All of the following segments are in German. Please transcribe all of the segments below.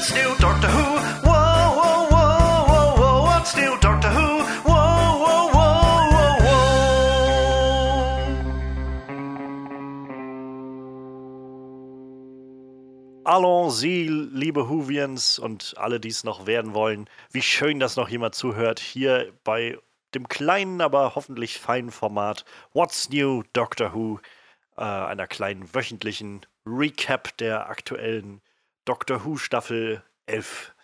What's new, Doctor Who? Whoa, whoa, whoa, whoa, whoa. What's new, Doctor Who? Whoa, whoa, whoa, whoa, whoa. Allons Sie, liebe Whovians und alle, die es noch werden wollen. Wie schön, dass noch jemand zuhört hier bei dem kleinen, aber hoffentlich feinen Format What's New, Doctor Who, äh, einer kleinen wöchentlichen Recap der aktuellen Doctor Who Staffel 11.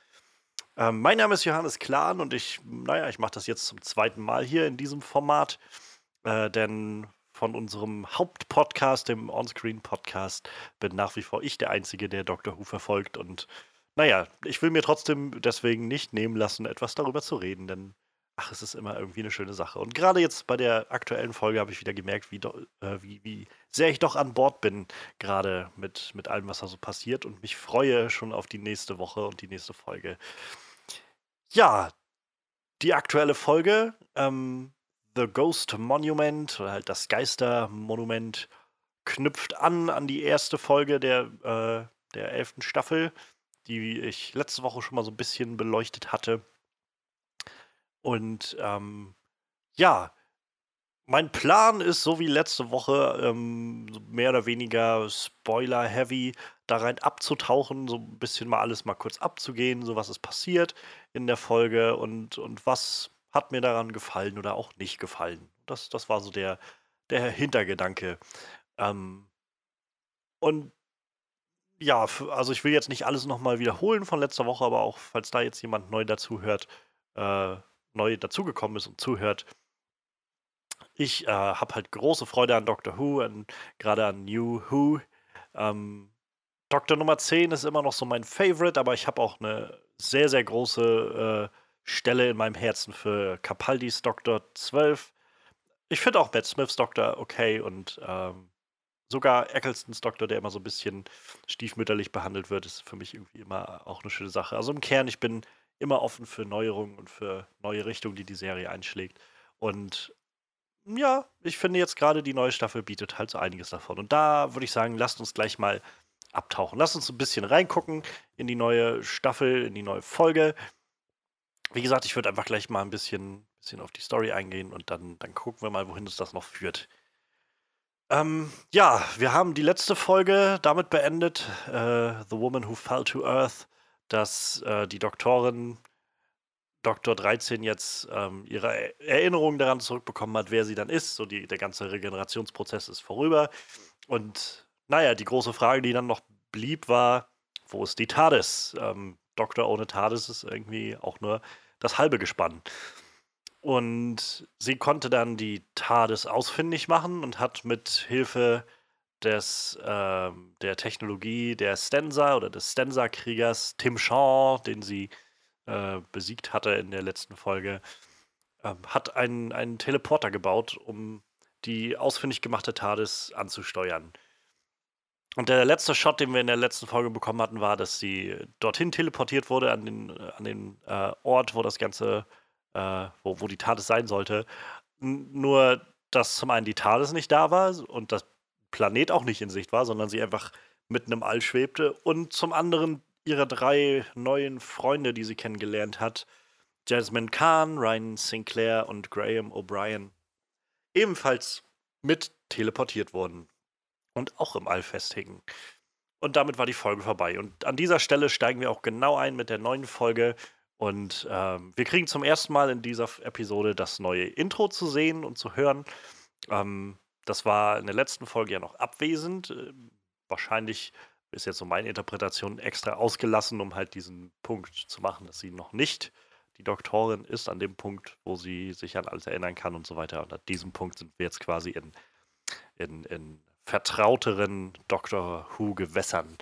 Ähm, mein Name ist Johannes Klahn und ich, naja, ich mache das jetzt zum zweiten Mal hier in diesem Format, äh, denn von unserem Hauptpodcast, dem Onscreen-Podcast, bin nach wie vor ich der Einzige, der Doctor Who verfolgt und naja, ich will mir trotzdem deswegen nicht nehmen lassen, etwas darüber zu reden, denn ach, es ist immer irgendwie eine schöne Sache. Und gerade jetzt bei der aktuellen Folge habe ich wieder gemerkt, wie, äh, wie, wie sehr ich doch an Bord bin, gerade mit, mit allem, was da so passiert und mich freue schon auf die nächste Woche und die nächste Folge. Ja, die aktuelle Folge, ähm, The Ghost Monument oder halt das Geistermonument, knüpft an an die erste Folge der, äh, der elften Staffel, die ich letzte Woche schon mal so ein bisschen beleuchtet hatte. Und ähm, ja, mein Plan ist, so wie letzte Woche, ähm, mehr oder weniger Spoiler-heavy da rein abzutauchen, so ein bisschen mal alles mal kurz abzugehen, so was ist passiert in der Folge und, und was hat mir daran gefallen oder auch nicht gefallen. Das, das war so der, der Hintergedanke. Ähm, und ja, also ich will jetzt nicht alles nochmal wiederholen von letzter Woche, aber auch falls da jetzt jemand neu dazu hört, äh, neu dazugekommen ist und zuhört. Ich äh, habe halt große Freude an Doctor Who, gerade an New Who. Ähm, Doktor Nummer 10 ist immer noch so mein Favorite, aber ich habe auch eine sehr, sehr große äh, Stelle in meinem Herzen für Capaldis Doktor 12. Ich finde auch Matt Smiths Doktor okay und ähm, sogar Ecclestons Doktor, der immer so ein bisschen stiefmütterlich behandelt wird, ist für mich irgendwie immer auch eine schöne Sache. Also im Kern, ich bin immer offen für Neuerungen und für neue Richtungen, die die Serie einschlägt. Und ja, ich finde jetzt gerade die neue Staffel bietet halt so einiges davon. Und da würde ich sagen, lasst uns gleich mal abtauchen. Lasst uns ein bisschen reingucken in die neue Staffel, in die neue Folge. Wie gesagt, ich würde einfach gleich mal ein bisschen, bisschen auf die Story eingehen und dann, dann gucken wir mal, wohin uns das noch führt. Ähm, ja, wir haben die letzte Folge damit beendet. Uh, The Woman Who Fell to Earth dass äh, die Doktorin Doktor 13 jetzt ähm, ihre Erinnerungen daran zurückbekommen hat, wer sie dann ist. So die, der ganze Regenerationsprozess ist vorüber. Und naja, die große Frage, die dann noch blieb, war, wo ist die TARDIS? Ähm, Doktor ohne TARDIS ist irgendwie auch nur das halbe Gespann. Und sie konnte dann die TARDIS ausfindig machen und hat mit Hilfe des, äh, der Technologie der Stensa oder des Stensa-Kriegers Tim Shaw, den sie äh, besiegt hatte in der letzten Folge, äh, hat einen, einen Teleporter gebaut, um die ausfindig gemachte TARDIS anzusteuern. Und der letzte Shot, den wir in der letzten Folge bekommen hatten, war, dass sie dorthin teleportiert wurde, an den, an den äh, Ort, wo das Ganze, äh, wo, wo die TARDIS sein sollte. N nur, dass zum einen die TARDIS nicht da war und das Planet auch nicht in Sicht war, sondern sie einfach mitten im All schwebte. Und zum anderen ihre drei neuen Freunde, die sie kennengelernt hat, Jasmine Kahn, Ryan Sinclair und Graham O'Brien, ebenfalls mit teleportiert wurden und auch im All festhingen. Und damit war die Folge vorbei. Und an dieser Stelle steigen wir auch genau ein mit der neuen Folge. Und ähm, wir kriegen zum ersten Mal in dieser Episode das neue Intro zu sehen und zu hören. Ähm, das war in der letzten Folge ja noch abwesend. Ähm, wahrscheinlich ist jetzt so meine Interpretation extra ausgelassen, um halt diesen Punkt zu machen, dass sie noch nicht die Doktorin ist, an dem Punkt, wo sie sich an alles erinnern kann und so weiter. Und an diesem Punkt sind wir jetzt quasi in, in, in vertrauteren Doctor Who-Gewässern.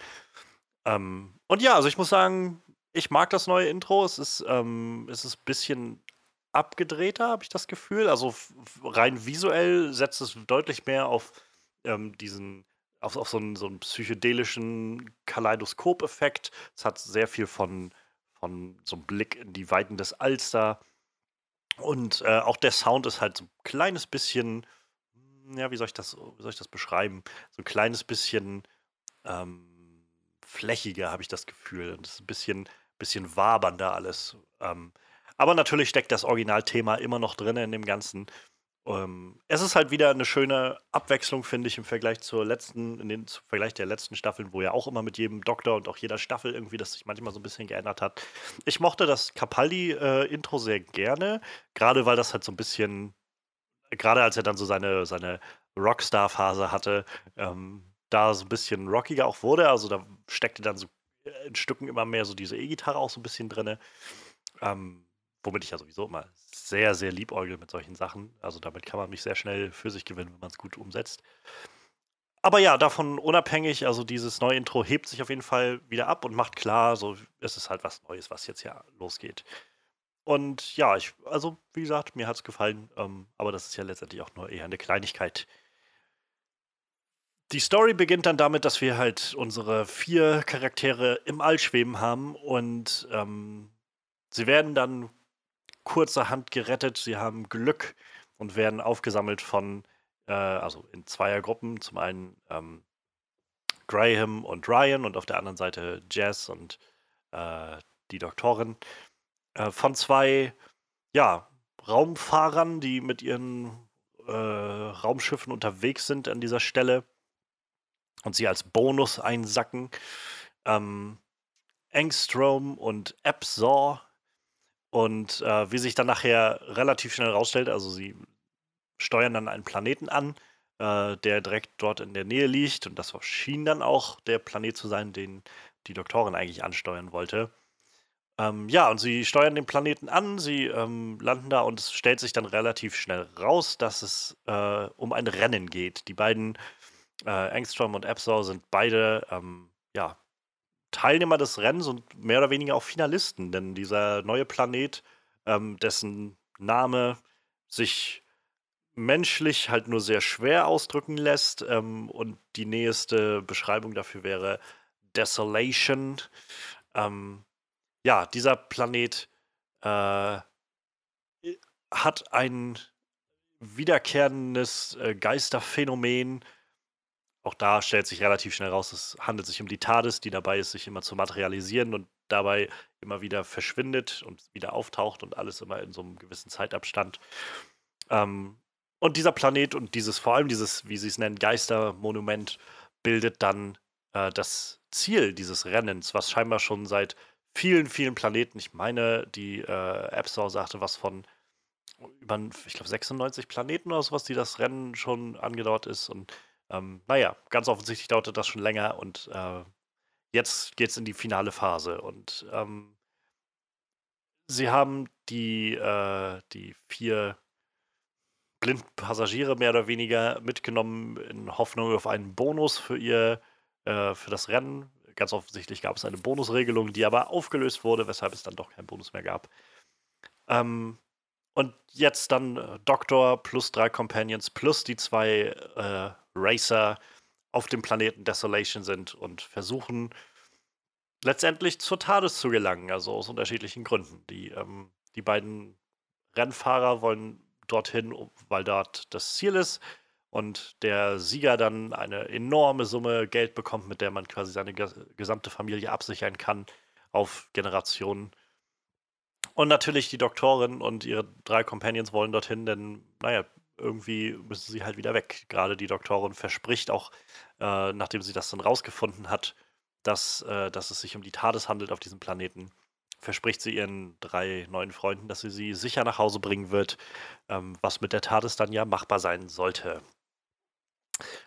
Ähm, und ja, also ich muss sagen, ich mag das neue Intro. Es ist, ähm, es ist ein bisschen abgedrehter, habe ich das Gefühl. Also rein visuell setzt es deutlich mehr auf ähm, diesen, auf, auf so, einen, so einen psychedelischen Kaleidoskop-Effekt. Es hat sehr viel von, von so einem Blick in die Weiten des Alster. Und äh, auch der Sound ist halt so ein kleines bisschen, hm, ja, wie soll ich das, wie soll ich das beschreiben? So ein kleines bisschen ähm, flächiger, habe ich das Gefühl. Und es ist ein bisschen, bisschen wabernder alles. Ähm, aber natürlich steckt das Originalthema immer noch drin in dem Ganzen. Ähm, es ist halt wieder eine schöne Abwechslung, finde ich, im Vergleich zur letzten, in den Vergleich der letzten Staffeln, wo ja auch immer mit jedem Doktor und auch jeder Staffel irgendwie das sich manchmal so ein bisschen geändert hat. Ich mochte das Capaldi-Intro äh, sehr gerne, gerade weil das halt so ein bisschen, gerade als er dann so seine, seine Rockstar-Phase hatte, ähm, da so ein bisschen rockiger auch wurde. Also da steckte dann so in Stücken immer mehr so diese E-Gitarre auch so ein bisschen drin. Ähm, womit ich ja sowieso immer sehr, sehr liebäugel mit solchen Sachen. Also damit kann man mich sehr schnell für sich gewinnen, wenn man es gut umsetzt. Aber ja, davon unabhängig, also dieses neue Intro hebt sich auf jeden Fall wieder ab und macht klar, so es ist halt was Neues, was jetzt ja losgeht. Und ja, ich, also wie gesagt, mir hat es gefallen, ähm, aber das ist ja letztendlich auch nur eher eine Kleinigkeit. Die Story beginnt dann damit, dass wir halt unsere vier Charaktere im All schweben haben und ähm, sie werden dann kurzerhand gerettet. Sie haben Glück und werden aufgesammelt von, äh, also in Zweiergruppen. Zum einen ähm, Graham und Ryan und auf der anderen Seite Jess und äh, die Doktorin. Äh, von zwei, ja, Raumfahrern, die mit ihren äh, Raumschiffen unterwegs sind an dieser Stelle und sie als Bonus einsacken. Ähm, Engstrom und Epsor und äh, wie sich dann nachher relativ schnell rausstellt, also sie steuern dann einen Planeten an, äh, der direkt dort in der Nähe liegt. Und das schien dann auch der Planet zu sein, den die Doktorin eigentlich ansteuern wollte. Ähm, ja, und sie steuern den Planeten an, sie ähm, landen da und es stellt sich dann relativ schnell raus, dass es äh, um ein Rennen geht. Die beiden, äh, Engstrom und Epsor, sind beide ähm, ja, Teilnehmer des Rennens und mehr oder weniger auch Finalisten, denn dieser neue Planet, ähm, dessen Name sich menschlich halt nur sehr schwer ausdrücken lässt ähm, und die nächste Beschreibung dafür wäre Desolation. Ähm, ja, dieser Planet äh, hat ein wiederkehrendes äh, Geisterphänomen, auch da stellt sich relativ schnell raus, es handelt sich um die TARDIS, die dabei ist, sich immer zu materialisieren und dabei immer wieder verschwindet und wieder auftaucht und alles immer in so einem gewissen Zeitabstand. Ähm, und dieser Planet und dieses, vor allem dieses, wie sie es nennen, Geistermonument, bildet dann äh, das Ziel dieses Rennens, was scheinbar schon seit vielen, vielen Planeten, ich meine, die äh, App Store sagte was von über, ich glaube, 96 Planeten oder sowas, die das Rennen schon angedauert ist und ähm, naja, ganz offensichtlich dauerte das schon länger und äh, jetzt geht es in die finale Phase. Und ähm, sie haben die, äh, die vier blinden Passagiere mehr oder weniger mitgenommen in Hoffnung auf einen Bonus für ihr, äh, für das Rennen. Ganz offensichtlich gab es eine Bonusregelung, die aber aufgelöst wurde, weshalb es dann doch keinen Bonus mehr gab. Ähm, und jetzt dann äh, Doktor plus drei Companions plus die zwei äh, Racer auf dem Planeten Desolation sind und versuchen letztendlich zur TARDIS zu gelangen, also aus unterschiedlichen Gründen. Die, ähm, die beiden Rennfahrer wollen dorthin, weil dort das Ziel ist und der Sieger dann eine enorme Summe Geld bekommt, mit der man quasi seine gesamte Familie absichern kann auf Generationen. Und natürlich die Doktorin und ihre drei Companions wollen dorthin, denn, naja, irgendwie müssen sie halt wieder weg. Gerade die Doktorin verspricht auch, äh, nachdem sie das dann rausgefunden hat, dass, äh, dass es sich um die TARDIS handelt auf diesem Planeten, verspricht sie ihren drei neuen Freunden, dass sie sie sicher nach Hause bringen wird, ähm, was mit der TARDIS dann ja machbar sein sollte.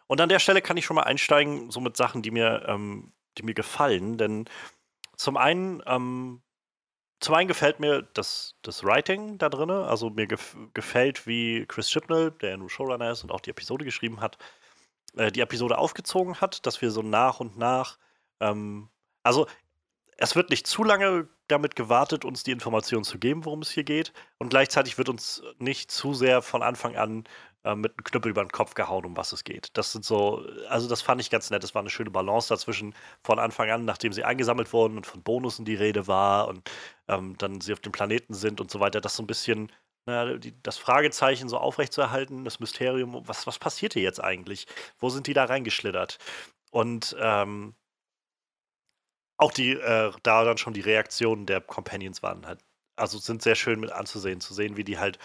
Und an der Stelle kann ich schon mal einsteigen, so mit Sachen, die mir, ähm, die mir gefallen, denn zum einen ähm, zum einen gefällt mir das, das Writing da drin. Also mir gef gefällt, wie Chris Chibnall, der nur Showrunner ist und auch die Episode geschrieben hat, äh, die Episode aufgezogen hat, dass wir so nach und nach, ähm, also es wird nicht zu lange damit gewartet, uns die Informationen zu geben, worum es hier geht. Und gleichzeitig wird uns nicht zu sehr von Anfang an äh, mit einem Knüppel über den Kopf gehauen, um was es geht. Das sind so, also das fand ich ganz nett. Es war eine schöne Balance dazwischen von Anfang an, nachdem sie eingesammelt wurden und von Bonussen die Rede war und ähm, dann sie auf dem Planeten sind und so weiter, das so ein bisschen na, die, das Fragezeichen so aufrechtzuerhalten, das Mysterium, was, was passiert hier jetzt eigentlich? Wo sind die da reingeschlittert? Und ähm, auch die, äh, da dann schon die Reaktionen der Companions waren halt, also sind sehr schön mit anzusehen, zu sehen, wie die halt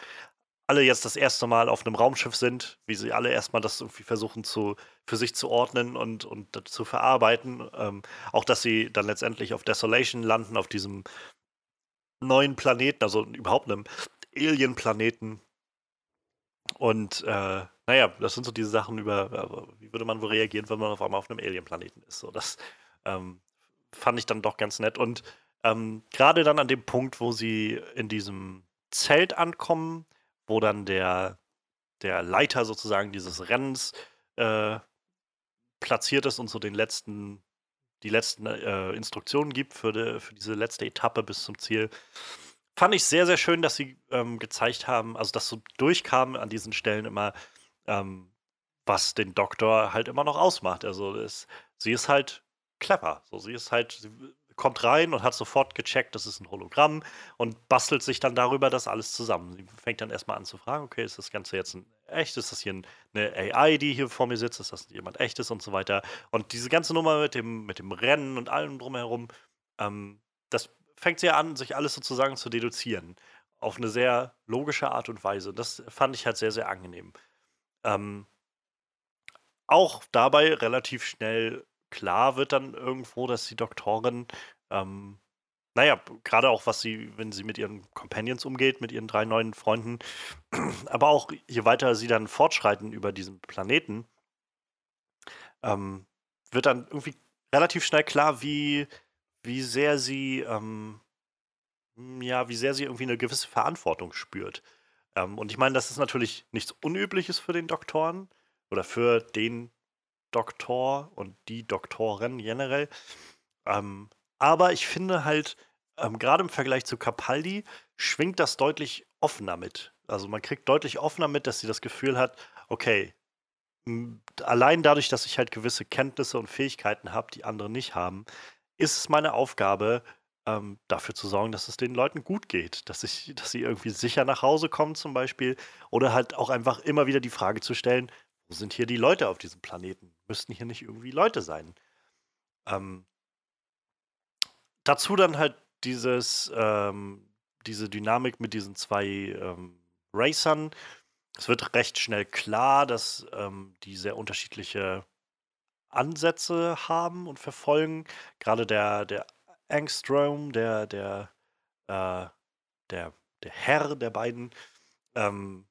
alle jetzt das erste Mal auf einem Raumschiff sind, wie sie alle erstmal das irgendwie versuchen zu, für sich zu ordnen und, und zu verarbeiten. Ähm, auch, dass sie dann letztendlich auf Desolation landen, auf diesem neuen Planeten, also überhaupt einem Alien-Planeten. Und äh, naja, das sind so diese Sachen über, wie würde man wohl reagieren, wenn man auf einmal auf einem Alien-Planeten ist. So, das ähm, fand ich dann doch ganz nett. Und ähm, gerade dann an dem Punkt, wo sie in diesem Zelt ankommen, wo dann der, der Leiter sozusagen dieses Rennens äh, platziert ist und so den letzten, die letzten äh, Instruktionen gibt für, de, für diese letzte Etappe bis zum Ziel. Fand ich sehr, sehr schön, dass sie ähm, gezeigt haben, also dass so durchkam an diesen Stellen immer, ähm, was den Doktor halt immer noch ausmacht. Also es, sie ist halt clever. So, sie ist halt, sie kommt rein und hat sofort gecheckt, das ist ein Hologramm und bastelt sich dann darüber das alles zusammen. Sie fängt dann erstmal an zu fragen, okay, ist das Ganze jetzt ein echt? Ist das hier eine AI, die hier vor mir sitzt? Ist das jemand echtes und so weiter? Und diese ganze Nummer mit dem, mit dem Rennen und allem drumherum, ähm, das fängt sie an, sich alles sozusagen zu deduzieren. Auf eine sehr logische Art und Weise. Das fand ich halt sehr, sehr angenehm. Ähm, auch dabei relativ schnell klar wird dann irgendwo, dass die Doktorin, ähm, naja, gerade auch was sie, wenn sie mit ihren Companions umgeht, mit ihren drei neuen Freunden, aber auch je weiter sie dann fortschreiten über diesen Planeten, ähm, wird dann irgendwie relativ schnell klar, wie, wie sehr sie, ähm, ja, wie sehr sie irgendwie eine gewisse Verantwortung spürt. Ähm, und ich meine, das ist natürlich nichts Unübliches für den Doktoren oder für den Doktor und die Doktorin generell. Ähm, aber ich finde halt, ähm, gerade im Vergleich zu Capaldi, schwingt das deutlich offener mit. Also man kriegt deutlich offener mit, dass sie das Gefühl hat, okay, allein dadurch, dass ich halt gewisse Kenntnisse und Fähigkeiten habe, die andere nicht haben, ist es meine Aufgabe, ähm, dafür zu sorgen, dass es den Leuten gut geht, dass, ich, dass sie irgendwie sicher nach Hause kommen zum Beispiel oder halt auch einfach immer wieder die Frage zu stellen, sind hier die Leute auf diesem Planeten? Müssten hier nicht irgendwie Leute sein? Ähm, dazu dann halt dieses, ähm, diese Dynamik mit diesen zwei ähm, Racern. Es wird recht schnell klar, dass ähm, die sehr unterschiedliche Ansätze haben und verfolgen. Gerade der, der Angstrom, der, der, äh, der, der Herr der beiden, ähm,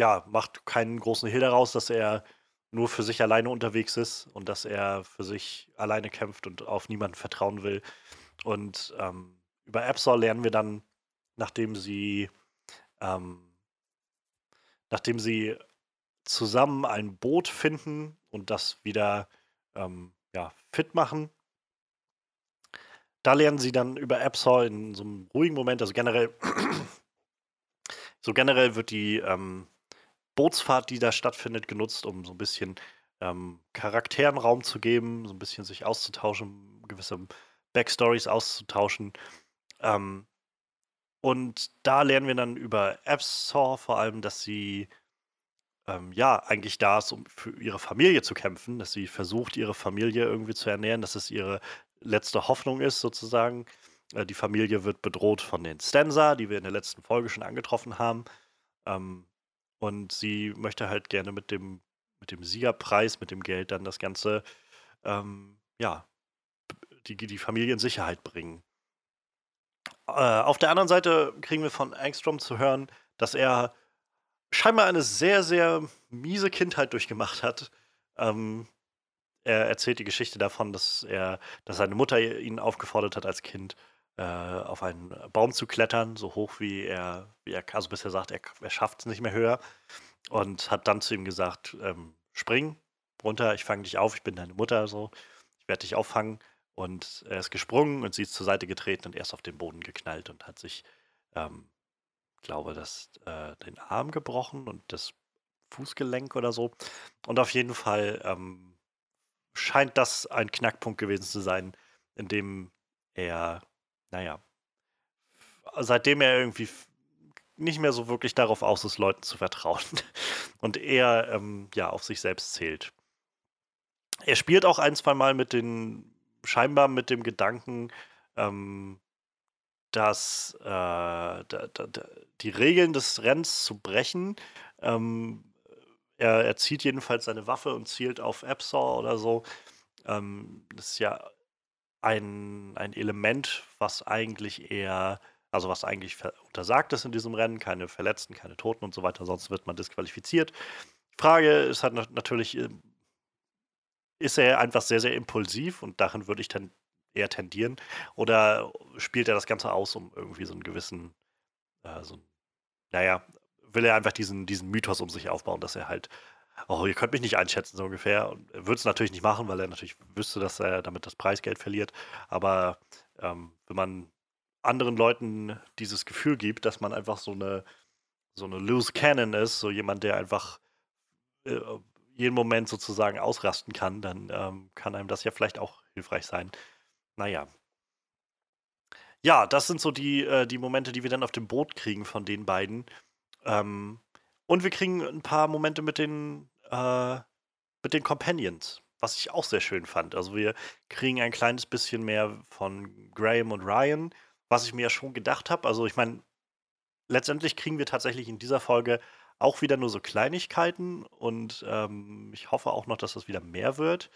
ja, macht keinen großen Hehl daraus, dass er nur für sich alleine unterwegs ist und dass er für sich alleine kämpft und auf niemanden vertrauen will. Und ähm, über Absol lernen wir dann, nachdem sie, ähm, nachdem sie zusammen ein Boot finden und das wieder ähm, ja, fit machen. Da lernen sie dann über Absol in so einem ruhigen Moment, also generell, so generell wird die ähm, Bootsfahrt, die da stattfindet, genutzt, um so ein bisschen ähm, Charakteren Raum zu geben, so ein bisschen sich auszutauschen, gewisse Backstories auszutauschen. Ähm, und da lernen wir dann über Absor vor allem, dass sie ähm, ja eigentlich da ist, um für ihre Familie zu kämpfen, dass sie versucht, ihre Familie irgendwie zu ernähren, dass es ihre letzte Hoffnung ist, sozusagen. Äh, die Familie wird bedroht von den Stanza, die wir in der letzten Folge schon angetroffen haben. Ähm, und sie möchte halt gerne mit dem, mit dem Siegerpreis, mit dem Geld dann das Ganze, ähm, ja, die, die Familie in Sicherheit bringen. Äh, auf der anderen Seite kriegen wir von Angstrom zu hören, dass er scheinbar eine sehr, sehr miese Kindheit durchgemacht hat. Ähm, er erzählt die Geschichte davon, dass er, dass seine Mutter ihn aufgefordert hat als Kind, äh, auf einen Baum zu klettern, so hoch wie er, wie er also bisher sagt, er, er schafft es nicht mehr höher. Und hat dann zu ihm gesagt, ähm, spring runter, ich fange dich auf, ich bin deine Mutter, so, ich werde dich auffangen. Und er ist gesprungen und sie ist zur Seite getreten und erst auf den Boden geknallt und hat sich, ähm, glaube, das, äh, den Arm gebrochen und das Fußgelenk oder so. Und auf jeden Fall ähm, scheint das ein Knackpunkt gewesen zu sein, in dem er naja, seitdem er irgendwie nicht mehr so wirklich darauf aus ist, Leuten zu vertrauen und eher ähm, ja, auf sich selbst zählt. Er spielt auch ein, zwei Mal mit den, scheinbar mit dem Gedanken, ähm, dass äh, da, da, die Regeln des Rennens zu brechen. Ähm, er, er zieht jedenfalls seine Waffe und zielt auf Epsor oder so. Ähm, das ist ja ein, ein Element, was eigentlich eher, also was eigentlich untersagt ist in diesem Rennen, keine Verletzten, keine Toten und so weiter, sonst wird man disqualifiziert. Die Frage ist halt natürlich, ähm, ist er einfach sehr, sehr impulsiv und darin würde ich dann eher tendieren? Oder spielt er das Ganze aus, um irgendwie so einen gewissen, äh, so, naja, will er einfach diesen, diesen Mythos um sich aufbauen, dass er halt, oh, ihr könnt mich nicht einschätzen, so ungefähr. Und er würde es natürlich nicht machen, weil er natürlich wüsste, dass er damit das Preisgeld verliert. Aber ähm, wenn man anderen Leuten dieses Gefühl gibt, dass man einfach so eine, so eine loose cannon ist, so jemand, der einfach äh, jeden Moment sozusagen ausrasten kann, dann ähm, kann einem das ja vielleicht auch hilfreich sein. Naja. Ja, das sind so die, äh, die Momente, die wir dann auf dem Boot kriegen von den beiden. Ähm, und wir kriegen ein paar Momente mit den, äh, mit den Companions, was ich auch sehr schön fand. Also wir kriegen ein kleines bisschen mehr von Graham und Ryan, was ich mir ja schon gedacht habe. Also ich meine, letztendlich kriegen wir tatsächlich in dieser Folge auch wieder nur so Kleinigkeiten und ähm, ich hoffe auch noch, dass das wieder mehr wird.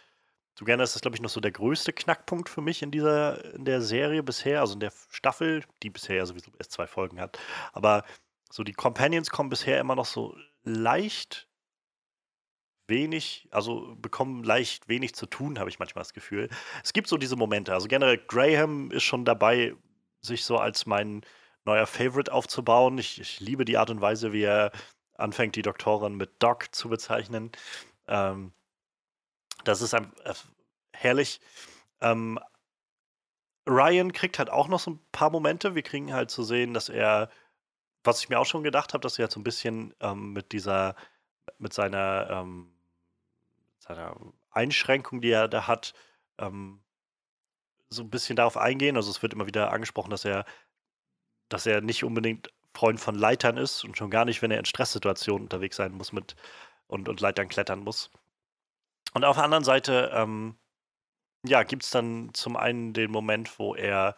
So gerne ist das, glaube ich, noch so der größte Knackpunkt für mich in dieser, in der Serie bisher, also in der Staffel, die bisher ja sowieso erst zwei Folgen hat. Aber so die Companions kommen bisher immer noch so leicht wenig, also bekommen leicht wenig zu tun, habe ich manchmal das Gefühl. Es gibt so diese Momente. Also generell Graham ist schon dabei, sich so als mein neuer Favorite aufzubauen. Ich, ich liebe die Art und Weise, wie er anfängt, die Doktorin mit Doc zu bezeichnen. Ähm, das ist ein, äh, herrlich. Ähm, Ryan kriegt halt auch noch so ein paar Momente. Wir kriegen halt zu sehen, dass er, was ich mir auch schon gedacht habe, dass er halt so ein bisschen ähm, mit dieser, mit seiner, ähm, seiner Einschränkung, die er da hat, ähm, so ein bisschen darauf eingehen. Also es wird immer wieder angesprochen, dass er, dass er nicht unbedingt Freund von Leitern ist und schon gar nicht, wenn er in Stresssituationen unterwegs sein muss mit und, und Leitern klettern muss. Und auf der anderen Seite, ähm, ja, gibt es dann zum einen den Moment, wo er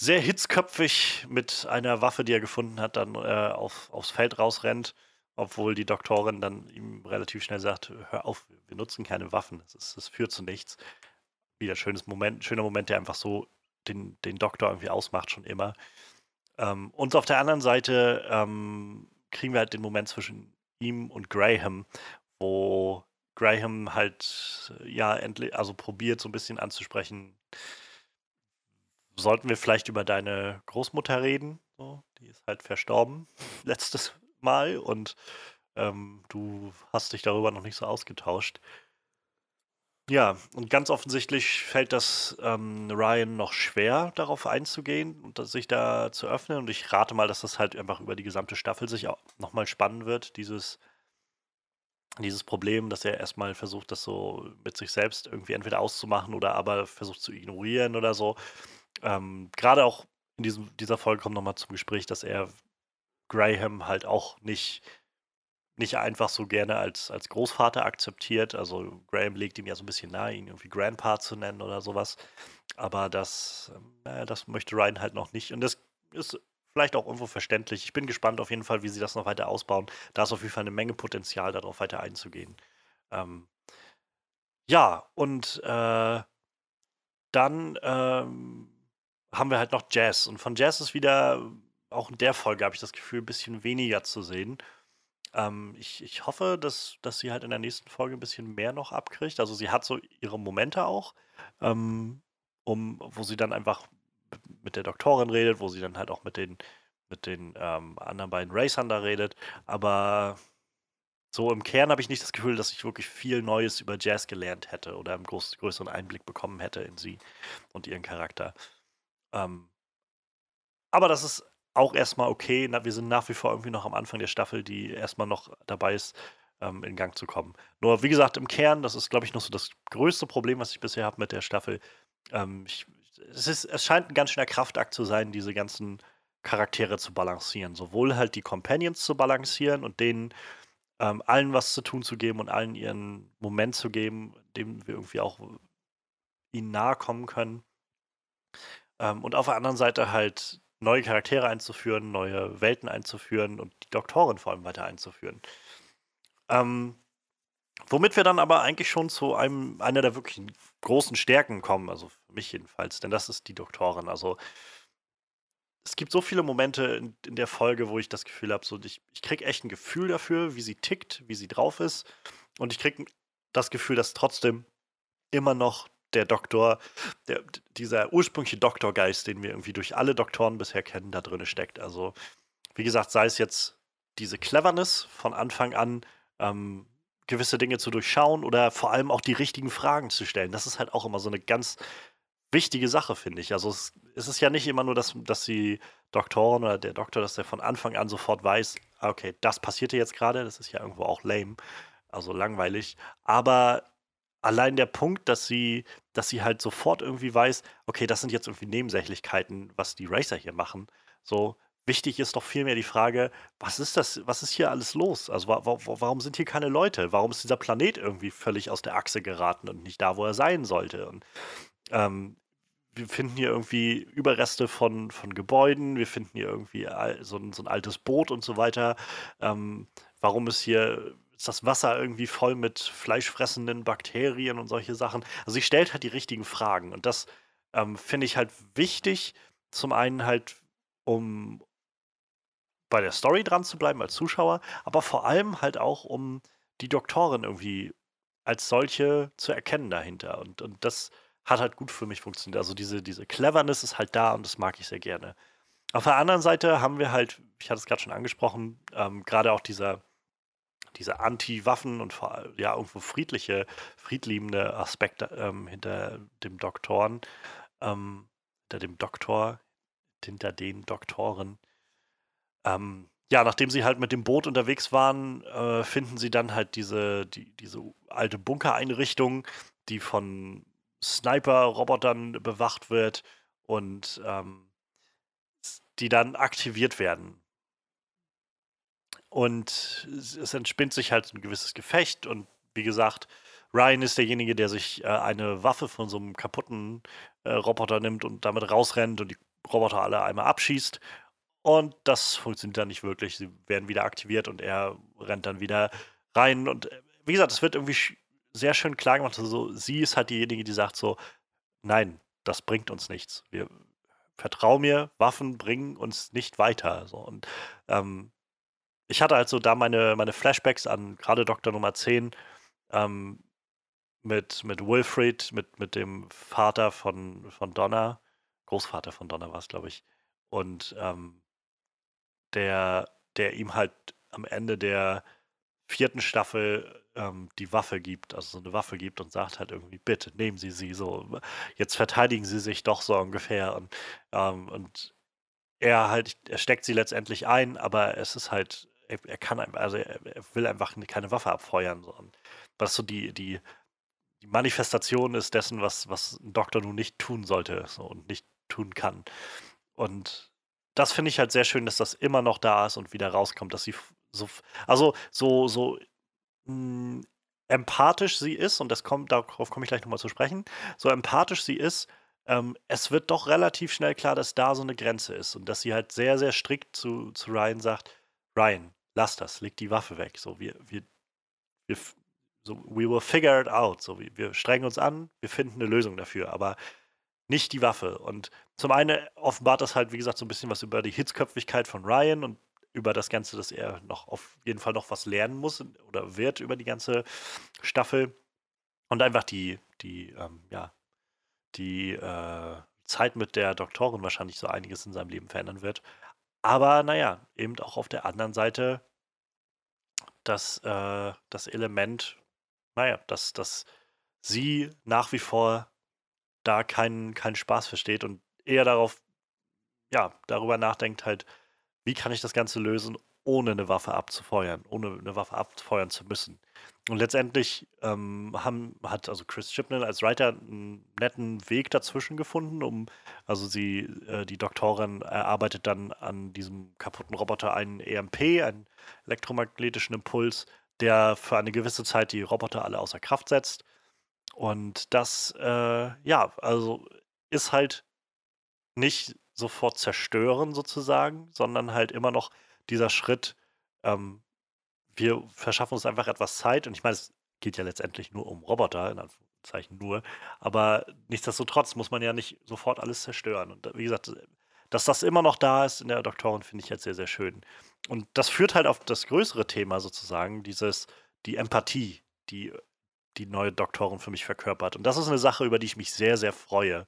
sehr hitzköpfig mit einer Waffe, die er gefunden hat, dann äh, auf, aufs Feld rausrennt, obwohl die Doktorin dann ihm relativ schnell sagt, hör auf, wir nutzen keine Waffen, das, ist, das führt zu nichts. Wieder schönes Moment, schöner Moment, der einfach so den, den Doktor irgendwie ausmacht, schon immer. Ähm, und auf der anderen Seite ähm, kriegen wir halt den Moment zwischen ihm und Graham, wo Graham halt, ja, endlich, also probiert so ein bisschen anzusprechen. Sollten wir vielleicht über deine Großmutter reden? So, die ist halt verstorben letztes Mal und ähm, du hast dich darüber noch nicht so ausgetauscht. Ja, und ganz offensichtlich fällt das ähm, Ryan noch schwer, darauf einzugehen und sich da zu öffnen. Und ich rate mal, dass das halt einfach über die gesamte Staffel sich auch nochmal spannen wird, dieses dieses Problem, dass er erstmal versucht, das so mit sich selbst irgendwie entweder auszumachen oder aber versucht zu ignorieren oder so. Ähm, Gerade auch in diesem, dieser Folge kommt nochmal zum Gespräch, dass er Graham halt auch nicht, nicht einfach so gerne als, als Großvater akzeptiert. Also Graham legt ihm ja so ein bisschen nahe, ihn irgendwie Grandpa zu nennen oder sowas. Aber das, äh, das möchte Ryan halt noch nicht. Und das ist vielleicht auch irgendwo verständlich. Ich bin gespannt auf jeden Fall, wie sie das noch weiter ausbauen. Da ist auf jeden Fall eine Menge Potenzial, darauf weiter einzugehen. Ähm, ja, und äh, dann ähm, haben wir halt noch Jazz. Und von Jazz ist wieder, auch in der Folge habe ich das Gefühl, ein bisschen weniger zu sehen. Ähm, ich, ich hoffe, dass, dass sie halt in der nächsten Folge ein bisschen mehr noch abkriegt. Also sie hat so ihre Momente auch, ähm, um, wo sie dann einfach mit der Doktorin redet, wo sie dann halt auch mit den, mit den ähm, anderen beiden Racern da redet. Aber so im Kern habe ich nicht das Gefühl, dass ich wirklich viel Neues über Jazz gelernt hätte oder einen groß, größeren Einblick bekommen hätte in sie und ihren Charakter. Ähm, aber das ist auch erstmal okay. Wir sind nach wie vor irgendwie noch am Anfang der Staffel, die erstmal noch dabei ist, ähm, in Gang zu kommen. Nur, wie gesagt, im Kern, das ist, glaube ich, noch so das größte Problem, was ich bisher habe mit der Staffel. Ähm, ich es, ist, es scheint ein ganz schöner Kraftakt zu sein, diese ganzen Charaktere zu balancieren. Sowohl halt die Companions zu balancieren und denen ähm, allen was zu tun zu geben und allen ihren Moment zu geben, dem wir irgendwie auch ihnen nahe kommen können. Ähm, und auf der anderen Seite halt neue Charaktere einzuführen, neue Welten einzuführen und die Doktorin vor allem weiter einzuführen. Ähm, womit wir dann aber eigentlich schon zu einem einer der wirklichen großen Stärken kommen, also für mich jedenfalls, denn das ist die Doktorin. Also es gibt so viele Momente in, in der Folge, wo ich das Gefühl habe, so ich, ich kriege echt ein Gefühl dafür, wie sie tickt, wie sie drauf ist. Und ich kriege das Gefühl, dass trotzdem immer noch der Doktor, der, dieser ursprüngliche Doktorgeist, den wir irgendwie durch alle Doktoren bisher kennen, da drin steckt. Also, wie gesagt, sei es jetzt diese Cleverness von Anfang an, ähm, gewisse Dinge zu durchschauen oder vor allem auch die richtigen Fragen zu stellen. Das ist halt auch immer so eine ganz wichtige Sache, finde ich. Also es, ist ja nicht immer nur, dass, dass die Doktorin oder der Doktor, dass der von Anfang an sofort weiß, okay, das passierte jetzt gerade, das ist ja irgendwo auch lame, also langweilig. Aber allein der Punkt, dass sie, dass sie halt sofort irgendwie weiß, okay, das sind jetzt irgendwie Nebensächlichkeiten, was die Racer hier machen. So, wichtig ist doch vielmehr die Frage, was ist das, was ist hier alles los? Also wa wa warum sind hier keine Leute? Warum ist dieser Planet irgendwie völlig aus der Achse geraten und nicht da, wo er sein sollte? Und ähm, wir finden hier irgendwie Überreste von, von Gebäuden, wir finden hier irgendwie so ein, so ein altes Boot und so weiter. Ähm, warum ist hier ist das Wasser irgendwie voll mit fleischfressenden Bakterien und solche Sachen. Also sie stellt halt die richtigen Fragen und das ähm, finde ich halt wichtig. Zum einen halt, um bei der Story dran zu bleiben als Zuschauer, aber vor allem halt auch, um die Doktorin irgendwie als solche zu erkennen dahinter. Und, und das hat halt gut für mich funktioniert. Also diese, diese Cleverness ist halt da und das mag ich sehr gerne. Auf der anderen Seite haben wir halt, ich hatte es gerade schon angesprochen, ähm, gerade auch dieser diese Anti-Waffen und ja, irgendwo friedliche, friedliebende Aspekte ähm, hinter dem Doktoren, ähm, hinter dem Doktor, hinter den Doktoren. Ähm, ja, nachdem sie halt mit dem Boot unterwegs waren, äh, finden sie dann halt diese, die, diese alte Bunkereinrichtung, die von Sniper-Robotern bewacht wird und ähm, die dann aktiviert werden. Und es entspinnt sich halt ein gewisses Gefecht. Und wie gesagt, Ryan ist derjenige, der sich äh, eine Waffe von so einem kaputten äh, Roboter nimmt und damit rausrennt und die Roboter alle einmal abschießt. Und das funktioniert dann nicht wirklich. Sie werden wieder aktiviert und er rennt dann wieder rein. Und äh, wie gesagt, es wird irgendwie sehr schön klar gemacht. Also, sie ist halt diejenige, die sagt so, nein, das bringt uns nichts. Wir vertrau mir, Waffen bringen uns nicht weiter. So, und ähm, ich hatte also da meine, meine Flashbacks an gerade Doktor Nummer 10 ähm, mit, mit Wilfried, mit, mit dem Vater von, von Donna, Großvater von Donna war es, glaube ich, und ähm, der, der ihm halt am Ende der vierten Staffel ähm, die Waffe gibt, also so eine Waffe gibt und sagt halt irgendwie, bitte nehmen Sie sie so, jetzt verteidigen Sie sich doch so ungefähr. Und, ähm, und er halt, er steckt sie letztendlich ein, aber es ist halt er, er kann einfach, also er, er, will einfach keine Waffe abfeuern. So. was so die, die, die Manifestation ist dessen, was, was ein Doktor nun nicht tun sollte so, und nicht tun kann. Und das finde ich halt sehr schön, dass das immer noch da ist und wieder rauskommt, dass sie so, also so, so mh, hm, empathisch sie ist, und das kommt, darauf komme ich gleich nochmal zu sprechen, so empathisch sie ist, ähm, es wird doch relativ schnell klar, dass da so eine Grenze ist und dass sie halt sehr, sehr strikt zu, zu Ryan sagt, Ryan, lass das, leg die Waffe weg. So, wir, wir, wir, so, we will figure it out. So, wir, wir strengen uns an, wir finden eine Lösung dafür, aber nicht die Waffe. Und zum einen offenbart das halt, wie gesagt, so ein bisschen was über die Hitzköpfigkeit von Ryan und über das Ganze, dass er noch auf jeden Fall noch was lernen muss oder wird über die ganze Staffel. Und einfach die, die, ähm, ja, die äh, Zeit mit der Doktorin wahrscheinlich so einiges in seinem Leben verändern wird. Aber naja, eben auch auf der anderen Seite das, äh, das Element, naja, dass, dass sie nach wie vor da keinen, keinen Spaß versteht und eher darauf, ja, darüber nachdenkt halt, wie kann ich das Ganze lösen, ohne eine Waffe abzufeuern, ohne eine Waffe abfeuern zu müssen. Und letztendlich ähm, haben, hat also Chris Chibnall als Writer einen netten Weg dazwischen gefunden, um, also sie, äh, die Doktorin erarbeitet dann an diesem kaputten Roboter einen EMP, einen elektromagnetischen Impuls, der für eine gewisse Zeit die Roboter alle außer Kraft setzt. Und das, äh, ja, also ist halt nicht sofort zerstören sozusagen, sondern halt immer noch dieser Schritt, ähm, wir verschaffen uns einfach etwas Zeit und ich meine, es geht ja letztendlich nur um Roboter, in Anführungszeichen nur, aber nichtsdestotrotz muss man ja nicht sofort alles zerstören. Und wie gesagt, dass das immer noch da ist in der Doktorin, finde ich jetzt sehr, sehr schön. Und das führt halt auf das größere Thema sozusagen, dieses, die Empathie, die die neue Doktorin für mich verkörpert. Und das ist eine Sache, über die ich mich sehr, sehr freue,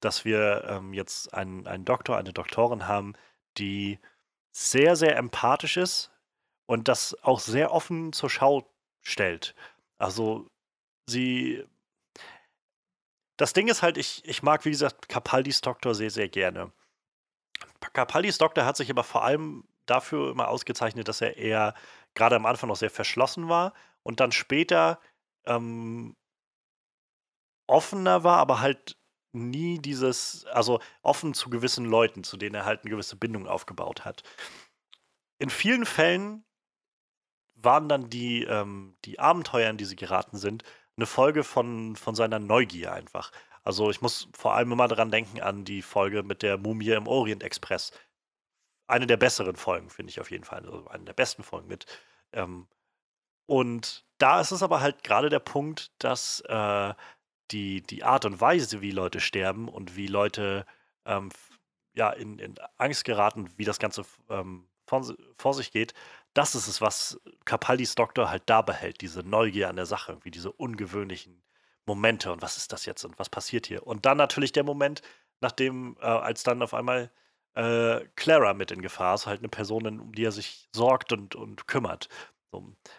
dass wir ähm, jetzt einen, einen Doktor, eine Doktorin haben, die sehr, sehr empathisch ist und das auch sehr offen zur Schau stellt. Also sie. Das Ding ist halt, ich, ich mag, wie gesagt, Capaldis Doktor sehr, sehr gerne. Capaldis Doktor hat sich aber vor allem dafür immer ausgezeichnet, dass er eher gerade am Anfang noch sehr verschlossen war und dann später ähm, offener war, aber halt nie dieses, also offen zu gewissen Leuten, zu denen er halt eine gewisse Bindung aufgebaut hat. In vielen Fällen waren dann die, ähm, die Abenteuer, in die sie geraten sind, eine Folge von, von seiner Neugier einfach. Also ich muss vor allem immer daran denken an die Folge mit der Mumie im Orient Express. Eine der besseren Folgen, finde ich auf jeden Fall. Also eine der besten Folgen mit. Ähm, und da ist es aber halt gerade der Punkt, dass äh, die, die Art und Weise, wie Leute sterben und wie Leute ähm, ja, in, in Angst geraten, wie das Ganze ähm, vor, vor sich geht, das ist es, was Capaldis Doktor halt da behält, diese Neugier an der Sache, wie diese ungewöhnlichen Momente und was ist das jetzt und was passiert hier. Und dann natürlich der Moment, nachdem, äh, als dann auf einmal äh, Clara mit in Gefahr ist, halt eine Person, um die er sich sorgt und, und kümmert.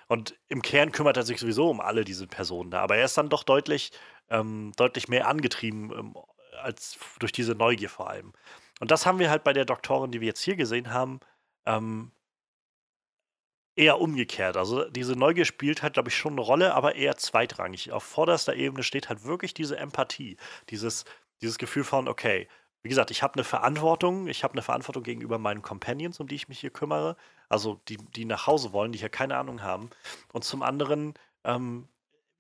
Und im Kern kümmert er sich sowieso um alle diese Personen da, aber er ist dann doch deutlich, ähm, deutlich mehr angetrieben ähm, als durch diese Neugier vor allem. Und das haben wir halt bei der Doktorin, die wir jetzt hier gesehen haben, ähm, eher umgekehrt. Also diese Neugier spielt halt, glaube ich, schon eine Rolle, aber eher zweitrangig. Auf vorderster Ebene steht halt wirklich diese Empathie, dieses, dieses Gefühl von, okay, wie gesagt, ich habe eine Verantwortung, ich habe eine Verantwortung gegenüber meinen Companions, um die ich mich hier kümmere, also die, die nach Hause wollen, die hier keine Ahnung haben. Und zum anderen ähm,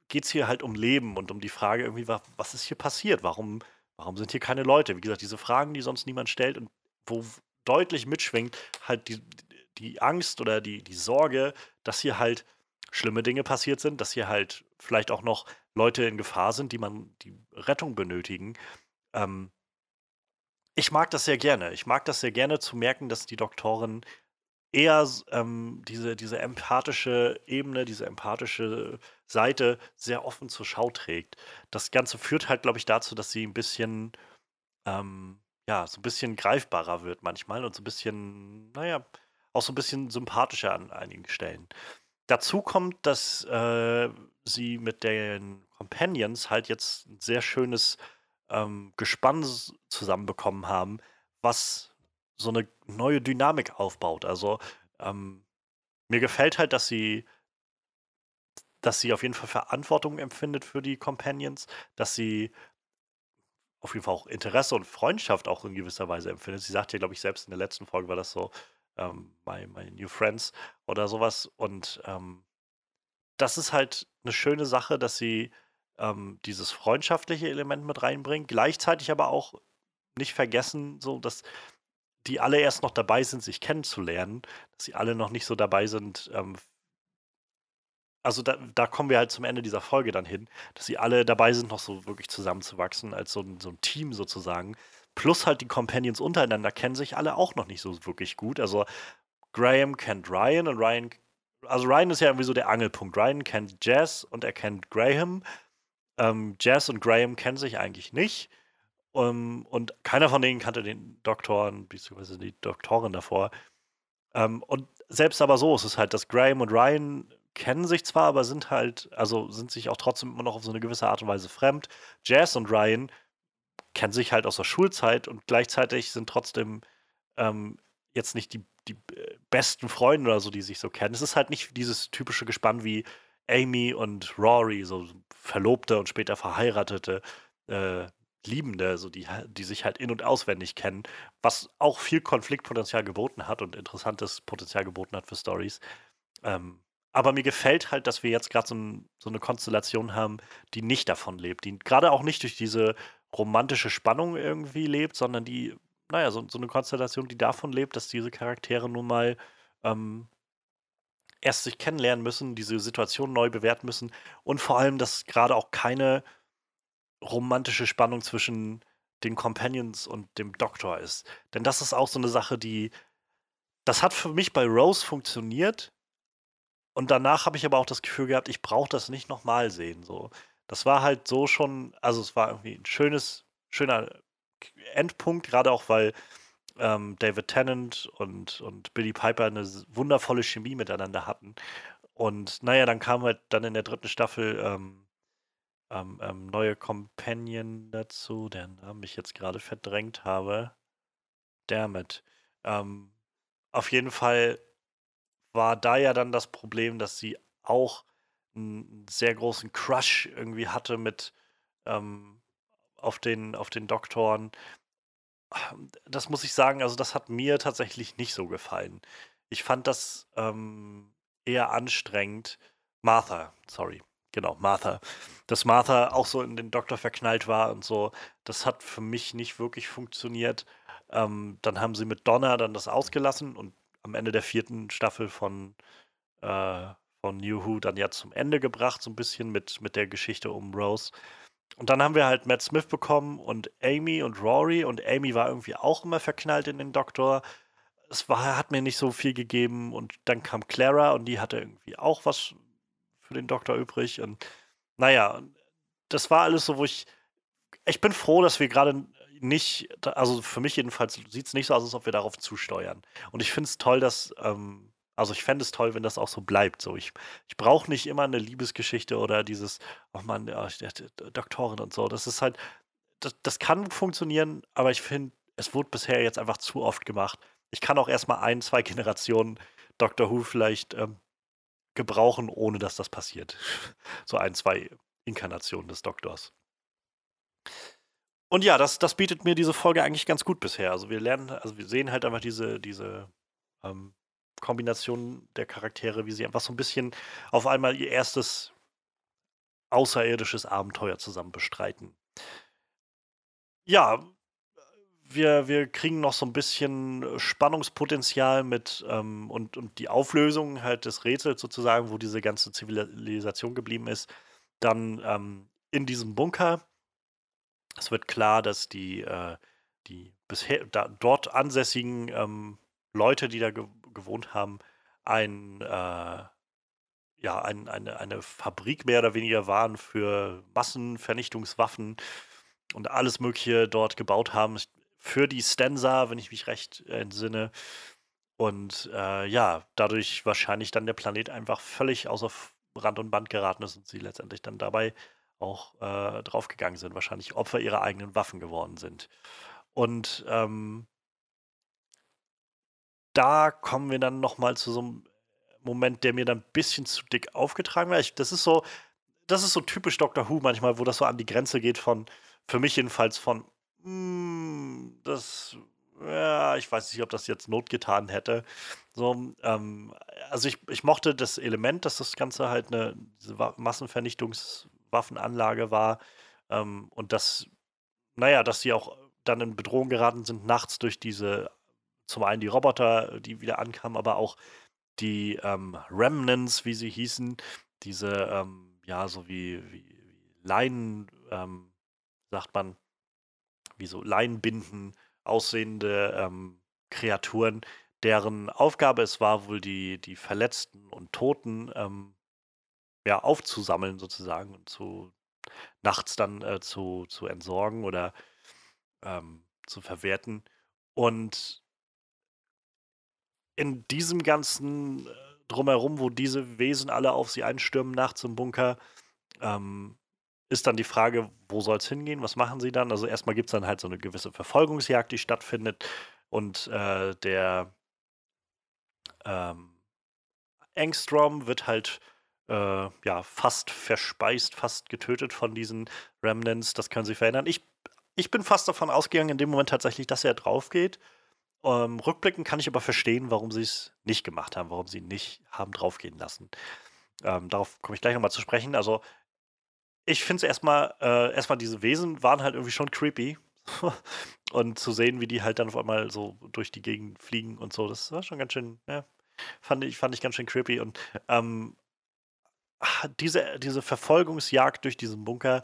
geht es hier halt um Leben und um die Frage irgendwie, was, ist hier passiert? Warum, warum sind hier keine Leute? Wie gesagt, diese Fragen, die sonst niemand stellt und wo deutlich mitschwingt, halt die, die Angst oder die, die Sorge, dass hier halt schlimme Dinge passiert sind, dass hier halt vielleicht auch noch Leute in Gefahr sind, die man die Rettung benötigen. Ähm, ich mag das sehr gerne. Ich mag das sehr gerne zu merken, dass die Doktorin eher ähm, diese, diese empathische Ebene, diese empathische Seite sehr offen zur Schau trägt. Das Ganze führt halt, glaube ich, dazu, dass sie ein bisschen, ähm, ja, so ein bisschen greifbarer wird manchmal und so ein bisschen, naja, auch so ein bisschen sympathischer an einigen Stellen. Dazu kommt, dass äh, sie mit den Companions halt jetzt ein sehr schönes ähm, Gespann zusammenbekommen haben, was so eine neue Dynamik aufbaut. Also ähm, mir gefällt halt, dass sie dass sie auf jeden Fall Verantwortung empfindet für die Companions, dass sie auf jeden Fall auch Interesse und Freundschaft auch in gewisser Weise empfindet. Sie sagt ja, glaube ich, selbst in der letzten Folge war das so, ähm, my, my New Friends oder sowas. Und ähm, das ist halt eine schöne Sache, dass sie ähm, dieses freundschaftliche Element mit reinbringt. Gleichzeitig aber auch nicht vergessen, so dass die alle erst noch dabei sind, sich kennenzulernen, dass sie alle noch nicht so dabei sind. Ähm, also da, da, kommen wir halt zum Ende dieser Folge dann hin, dass sie alle dabei sind, noch so wirklich zusammenzuwachsen, als so ein, so ein Team sozusagen. Plus halt die Companions untereinander kennen sich alle auch noch nicht so wirklich gut. Also Graham kennt Ryan und Ryan, also Ryan ist ja irgendwie so der Angelpunkt. Ryan kennt Jazz und er kennt Graham. Ähm, Jazz und Graham kennen sich eigentlich nicht. Um, ähm, und keiner von denen kannte den Doktoren, beziehungsweise die Doktorin davor. Um, ähm, und selbst aber so ist es halt, dass Graham und Ryan kennen sich zwar, aber sind halt, also sind sich auch trotzdem immer noch auf so eine gewisse Art und Weise fremd. Jazz und Ryan kennen sich halt aus der Schulzeit und gleichzeitig sind trotzdem ähm, jetzt nicht die, die äh, besten Freunde oder so, die sich so kennen. Es ist halt nicht dieses typische Gespann wie Amy und Rory, so Verlobte und später verheiratete äh, Liebende, so die, die sich halt in- und auswendig kennen, was auch viel Konfliktpotenzial geboten hat und interessantes Potenzial geboten hat für Stories. Ähm, aber mir gefällt halt, dass wir jetzt gerade so, so, eine Konstellation haben, die nicht davon lebt, die gerade auch nicht durch diese romantische Spannung irgendwie lebt, sondern die, naja, so, so eine Konstellation, die davon lebt, dass diese Charaktere nun mal ähm, erst sich kennenlernen müssen, diese Situation neu bewerten müssen und vor allem, dass gerade auch keine romantische Spannung zwischen den Companions und dem Doktor ist. Denn das ist auch so eine Sache, die. Das hat für mich bei Rose funktioniert. Und danach habe ich aber auch das Gefühl gehabt, ich brauche das nicht nochmal sehen. So. Das war halt so schon, also es war irgendwie ein schönes, schöner Endpunkt, gerade auch weil ähm, David Tennant und, und Billy Piper eine wundervolle Chemie miteinander hatten. Und naja, dann kam halt dann in der dritten Staffel ähm, ähm, ähm, neue Companion dazu, deren Namen ich jetzt gerade verdrängt habe. Damit. Ähm, auf jeden Fall war da ja dann das Problem, dass sie auch einen sehr großen Crush irgendwie hatte mit ähm, auf den, auf den Doktoren. Das muss ich sagen, also das hat mir tatsächlich nicht so gefallen. Ich fand das ähm, eher anstrengend. Martha, sorry, genau, Martha. Dass Martha auch so in den Doktor verknallt war und so, das hat für mich nicht wirklich funktioniert. Ähm, dann haben sie mit Donna dann das ausgelassen und am Ende der vierten Staffel von, äh, von New Who dann ja zum Ende gebracht, so ein bisschen mit, mit der Geschichte um Rose. Und dann haben wir halt Matt Smith bekommen und Amy und Rory und Amy war irgendwie auch immer verknallt in den Doktor. Es war, hat mir nicht so viel gegeben und dann kam Clara und die hatte irgendwie auch was für den Doktor übrig und naja, das war alles so, wo ich, ich bin froh, dass wir gerade nicht, also für mich jedenfalls sieht es nicht so aus, als ob wir darauf zusteuern. Und ich finde es toll, dass, ähm, also ich fände es toll, wenn das auch so bleibt. So, ich, ich brauche nicht immer eine Liebesgeschichte oder dieses, oh Mann, ja, Doktorin und so. Das ist halt, das, das kann funktionieren, aber ich finde, es wurde bisher jetzt einfach zu oft gemacht. Ich kann auch erstmal ein, zwei Generationen Doctor Who vielleicht ähm, gebrauchen, ohne dass das passiert. So ein, zwei Inkarnationen des Doktors. Und ja, das, das bietet mir diese Folge eigentlich ganz gut bisher. Also wir lernen, also wir sehen halt einfach diese, diese ähm, Kombination der Charaktere, wie sie einfach so ein bisschen auf einmal ihr erstes außerirdisches Abenteuer zusammen bestreiten. Ja, wir, wir kriegen noch so ein bisschen Spannungspotenzial mit ähm, und, und die Auflösung halt des Rätsels sozusagen, wo diese ganze Zivilisation geblieben ist, dann ähm, in diesem Bunker es wird klar, dass die, äh, die bisher da, dort ansässigen ähm, Leute, die da gewohnt haben, ein, äh, ja, ein, eine, eine Fabrik mehr oder weniger waren für Massenvernichtungswaffen und alles Mögliche dort gebaut haben. Für die Stensa, wenn ich mich recht entsinne. Und äh, ja, dadurch wahrscheinlich dann der Planet einfach völlig außer Rand und Band geraten ist und sie letztendlich dann dabei auch äh, draufgegangen sind, wahrscheinlich Opfer ihrer eigenen Waffen geworden sind. Und ähm, da kommen wir dann nochmal zu so einem Moment, der mir dann ein bisschen zu dick aufgetragen war. Ich, das ist so, das ist so typisch Doctor Who manchmal, wo das so an die Grenze geht von, für mich jedenfalls von, mm, das, ja, ich weiß nicht, ob das jetzt Not getan hätte. So, ähm, also ich, ich mochte das Element, dass das Ganze halt eine Massenvernichtungs- Waffenanlage war ähm, und dass, naja, dass sie auch dann in Bedrohung geraten sind nachts durch diese, zum einen die Roboter, die wieder ankamen, aber auch die ähm, Remnants, wie sie hießen, diese, ähm, ja, so wie, wie, wie Leinen, ähm, sagt man, wie so Leinenbinden aussehende ähm, Kreaturen, deren Aufgabe es war, wohl die, die Verletzten und Toten ähm, ja, aufzusammeln sozusagen und zu nachts dann äh, zu, zu entsorgen oder ähm, zu verwerten. Und in diesem ganzen äh, drumherum, wo diese Wesen alle auf sie einstürmen nachts im Bunker, ähm, ist dann die Frage, wo soll es hingehen? Was machen sie dann? Also erstmal gibt es dann halt so eine gewisse Verfolgungsjagd, die stattfindet. Und äh, der ähm, Engstrom wird halt äh, ja, fast verspeist, fast getötet von diesen Remnants. Das können sich verändern. Ich, ich bin fast davon ausgegangen, in dem Moment tatsächlich, dass er drauf geht Ähm, rückblickend kann ich aber verstehen, warum sie es nicht gemacht haben, warum sie nicht haben draufgehen lassen. Ähm, darauf komme ich gleich nochmal zu sprechen. Also, ich finde es erstmal, äh, erstmal diese Wesen waren halt irgendwie schon creepy. und zu sehen, wie die halt dann auf einmal so durch die Gegend fliegen und so, das war schon ganz schön, ja, fand ich, fand ich ganz schön creepy. Und ähm, ah, diese, diese Verfolgungsjagd durch diesen Bunker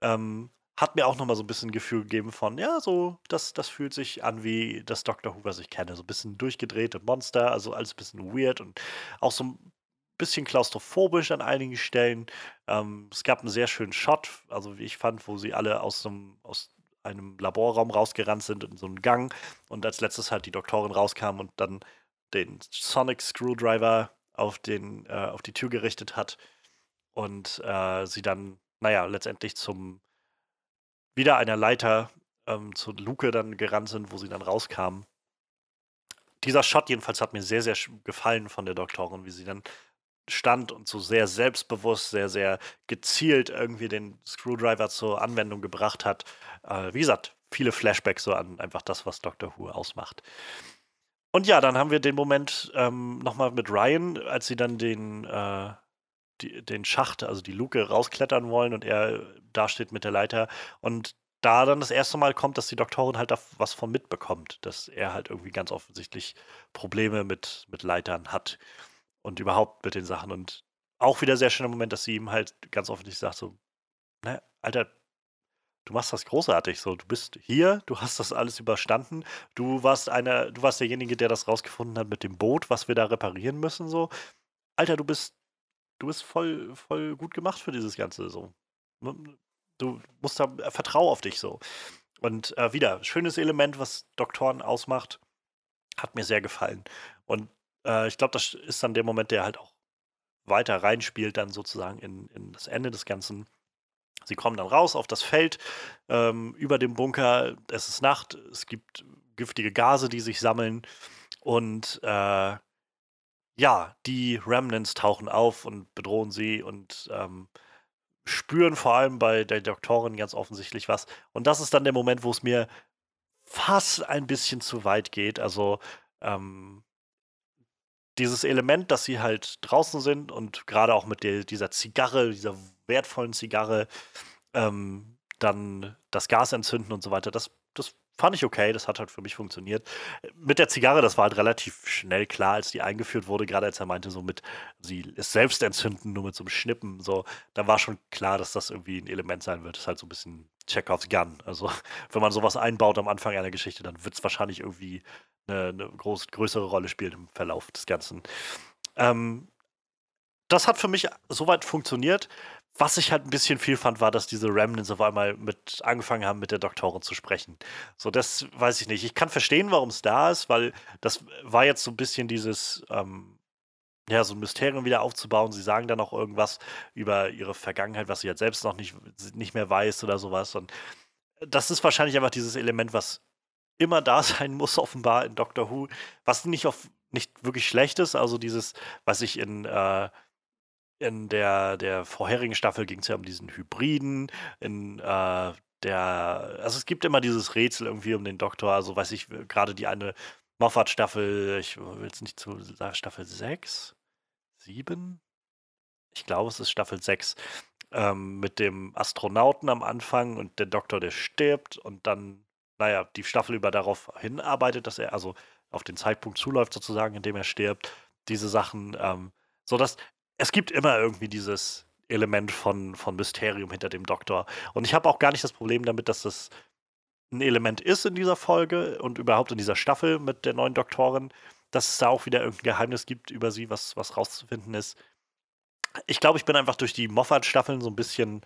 ähm, hat mir auch nochmal so ein bisschen Gefühl gegeben von, ja, so, das, das fühlt sich an wie das Dr. Who, was ich kenne. So ein bisschen durchgedrehte Monster, also alles ein bisschen weird und auch so ein bisschen klaustrophobisch an einigen Stellen. Ähm, es gab einen sehr schönen Shot, also wie ich fand, wo sie alle aus, einem, aus einem Laborraum rausgerannt sind in so einen Gang und als letztes halt die Doktorin rauskam und dann den Sonic Screwdriver auf, den, äh, auf die Tür gerichtet hat und äh, sie dann, naja, letztendlich zum wieder einer Leiter ähm, zur Luke dann gerannt sind, wo sie dann rauskamen. Dieser Shot jedenfalls hat mir sehr, sehr gefallen von der Doktorin, wie sie dann stand und so sehr selbstbewusst, sehr, sehr gezielt irgendwie den Screwdriver zur Anwendung gebracht hat. Äh, wie gesagt, viele Flashbacks so an einfach das, was Doctor Who ausmacht. Und ja, dann haben wir den Moment ähm, nochmal mit Ryan, als sie dann den, äh, die, den Schacht, also die Luke rausklettern wollen und er dasteht mit der Leiter und da dann das erste Mal kommt, dass die Doktorin halt da was von mitbekommt, dass er halt irgendwie ganz offensichtlich Probleme mit, mit Leitern hat und überhaupt mit den Sachen. Und auch wieder sehr schöner Moment, dass sie ihm halt ganz offensichtlich sagt: so, ne, Alter, du machst das großartig. So, du bist hier, du hast das alles überstanden. Du warst einer, du warst derjenige, der das rausgefunden hat mit dem Boot, was wir da reparieren müssen. So, Alter, du bist du bist voll, voll gut gemacht für dieses Ganze so. Du musst da, äh, vertrau auf dich so. Und äh, wieder, schönes Element, was Doktoren ausmacht, hat mir sehr gefallen. Und äh, ich glaube, das ist dann der Moment, der halt auch weiter reinspielt, dann sozusagen in, in das Ende des Ganzen. Sie kommen dann raus auf das Feld ähm, über dem Bunker. Es ist Nacht, es gibt giftige Gase, die sich sammeln. Und äh, ja, die Remnants tauchen auf und bedrohen sie und ähm, spüren vor allem bei der Doktorin ganz offensichtlich was. Und das ist dann der Moment, wo es mir fast ein bisschen zu weit geht. Also ähm, dieses Element, dass sie halt draußen sind und gerade auch mit der, dieser Zigarre, dieser wertvollen Zigarre, ähm, dann das Gas entzünden und so weiter, das, fand ich okay, das hat halt für mich funktioniert. Mit der Zigarre, das war halt relativ schnell klar, als die eingeführt wurde, gerade als er meinte, so mit, sie ist selbst entzünden, nur mit so einem Schnippen, so, da war schon klar, dass das irgendwie ein Element sein wird. Das ist halt so ein bisschen Chekhovs Gun. Also, wenn man sowas einbaut am Anfang einer Geschichte, dann wird es wahrscheinlich irgendwie eine, eine groß, größere Rolle spielen im Verlauf des Ganzen. Ähm, das hat für mich soweit funktioniert. Was ich halt ein bisschen viel fand, war, dass diese Remnants auf einmal mit angefangen haben, mit der Doktorin zu sprechen. So, das weiß ich nicht. Ich kann verstehen, warum es da ist, weil das war jetzt so ein bisschen dieses, ähm, ja, so ein Mysterium wieder aufzubauen. Sie sagen dann auch irgendwas über ihre Vergangenheit, was sie jetzt selbst noch nicht, nicht mehr weiß oder sowas. Und das ist wahrscheinlich einfach dieses Element, was immer da sein muss, offenbar in Doctor Who, was nicht auf nicht wirklich schlecht ist. Also dieses, was ich in äh, in der, der vorherigen Staffel ging es ja um diesen Hybriden. In äh, der, also es gibt immer dieses Rätsel irgendwie um den Doktor. Also weiß ich, gerade die eine Moffat-Staffel, ich will es nicht zu sagen, Staffel 6? 7? Ich glaube, es ist Staffel 6. Ähm, mit dem Astronauten am Anfang und der Doktor, der stirbt und dann, naja, die Staffel über darauf hinarbeitet, dass er also auf den Zeitpunkt zuläuft, sozusagen, in dem er stirbt. Diese Sachen, ähm, so dass es gibt immer irgendwie dieses Element von, von Mysterium hinter dem Doktor. Und ich habe auch gar nicht das Problem damit, dass das ein Element ist in dieser Folge und überhaupt in dieser Staffel mit der neuen Doktorin, dass es da auch wieder irgendein Geheimnis gibt über sie, was, was rauszufinden ist. Ich glaube, ich bin einfach durch die Moffat-Staffeln so ein bisschen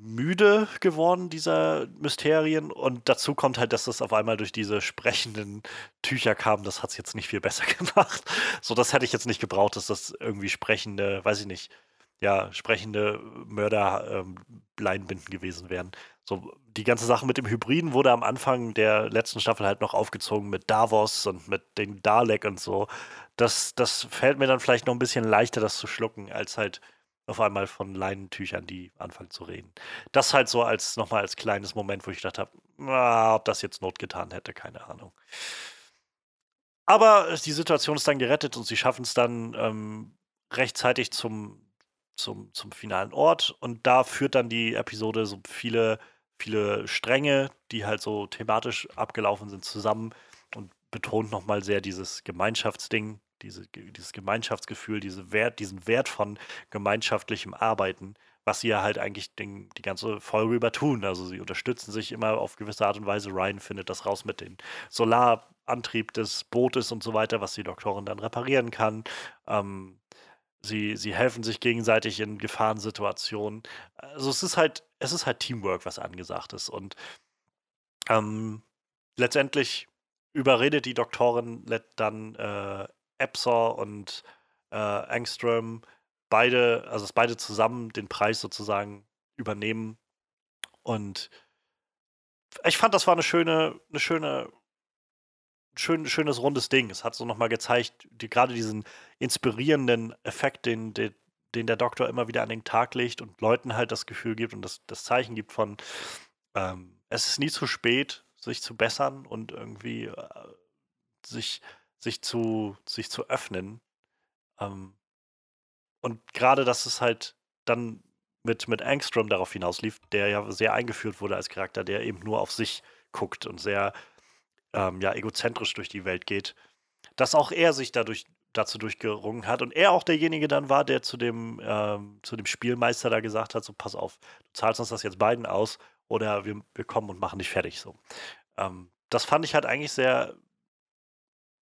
müde geworden, dieser Mysterien. Und dazu kommt halt, dass das auf einmal durch diese sprechenden Tücher kam. Das hat es jetzt nicht viel besser gemacht. So, das hätte ich jetzt nicht gebraucht, dass das irgendwie sprechende, weiß ich nicht, ja, sprechende Mörder-Leinbinden ähm, gewesen wären. So, die ganze Sache mit dem Hybriden wurde am Anfang der letzten Staffel halt noch aufgezogen mit Davos und mit den Dalek und so. Das, das fällt mir dann vielleicht noch ein bisschen leichter, das zu schlucken, als halt auf einmal von Leinentüchern, die anfangen zu reden. Das halt so als nochmal als kleines Moment, wo ich gedacht habe, ob das jetzt Not getan hätte, keine Ahnung. Aber die Situation ist dann gerettet und sie schaffen es dann ähm, rechtzeitig zum, zum, zum finalen Ort. Und da führt dann die Episode so viele, viele Stränge, die halt so thematisch abgelaufen sind, zusammen und betont nochmal sehr dieses Gemeinschaftsding, diese, dieses Gemeinschaftsgefühl, diese Wert, diesen Wert von gemeinschaftlichem Arbeiten, was sie ja halt eigentlich den, die ganze Folge über tun. Also sie unterstützen sich immer auf gewisse Art und Weise. Ryan findet das raus mit dem Solarantrieb des Bootes und so weiter, was die Doktorin dann reparieren kann. Ähm, sie, sie helfen sich gegenseitig in Gefahrensituationen. Also es ist halt, es ist halt Teamwork, was angesagt ist. Und ähm, letztendlich überredet die Doktorin dann äh, Epsor und äh, Angstrom beide, also dass beide zusammen den Preis sozusagen übernehmen. Und ich fand, das war eine schöne, eine schöne, schön, schönes rundes Ding. Es hat so nochmal gezeigt, die, gerade diesen inspirierenden Effekt, den, den, den der Doktor immer wieder an den Tag legt und Leuten halt das Gefühl gibt und das, das Zeichen gibt von, ähm, es ist nie zu spät, sich zu bessern und irgendwie äh, sich, sich, zu, sich zu öffnen. Ähm, und gerade, dass es halt dann mit, mit Angstrom darauf hinauslief, der ja sehr eingeführt wurde als Charakter, der eben nur auf sich guckt und sehr ähm, ja, egozentrisch durch die Welt geht, dass auch er sich dadurch dazu durchgerungen hat und er auch derjenige dann war, der zu dem, ähm, zu dem Spielmeister da gesagt hat, so pass auf, du zahlst uns das jetzt beiden aus oder wir, wir kommen und machen dich fertig so. Ähm, das fand ich halt eigentlich sehr,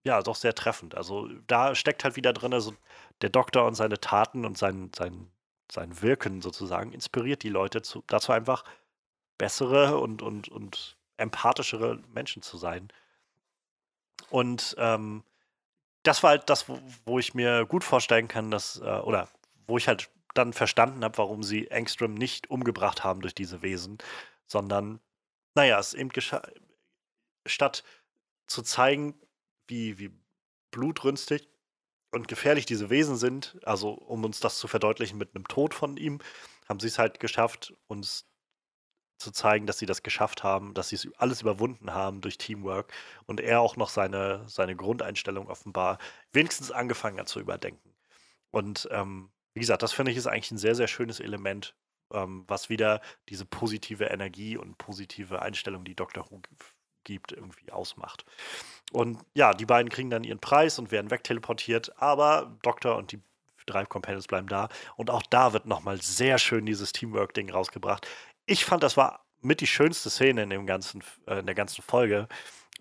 ja, doch sehr treffend. Also da steckt halt wieder drin, also der Doktor und seine Taten und sein, sein, sein Wirken sozusagen inspiriert die Leute zu, dazu einfach bessere und, und, und empathischere Menschen zu sein. Und ähm, das war halt das, wo, wo, ich mir gut vorstellen kann, dass, äh, oder wo ich halt dann verstanden habe, warum sie Engstrom nicht umgebracht haben durch diese Wesen, sondern, naja, es eben statt zu zeigen, wie, wie blutrünstig und gefährlich diese Wesen sind, also um uns das zu verdeutlichen mit einem Tod von ihm, haben sie es halt geschafft, uns zu zeigen, dass sie das geschafft haben, dass sie es alles überwunden haben durch Teamwork und er auch noch seine, seine Grundeinstellung offenbar wenigstens angefangen hat zu überdenken. Und ähm, wie gesagt, das finde ich ist eigentlich ein sehr, sehr schönes Element, ähm, was wieder diese positive Energie und positive Einstellung, die Dr. Who gibt, irgendwie ausmacht. Und ja, die beiden kriegen dann ihren Preis und werden wegteleportiert, aber Doktor und die drei Companions bleiben da. Und auch da wird nochmal sehr schön dieses Teamwork-Ding rausgebracht. Ich fand, das war mit die schönste Szene in, dem ganzen, äh, in der ganzen Folge,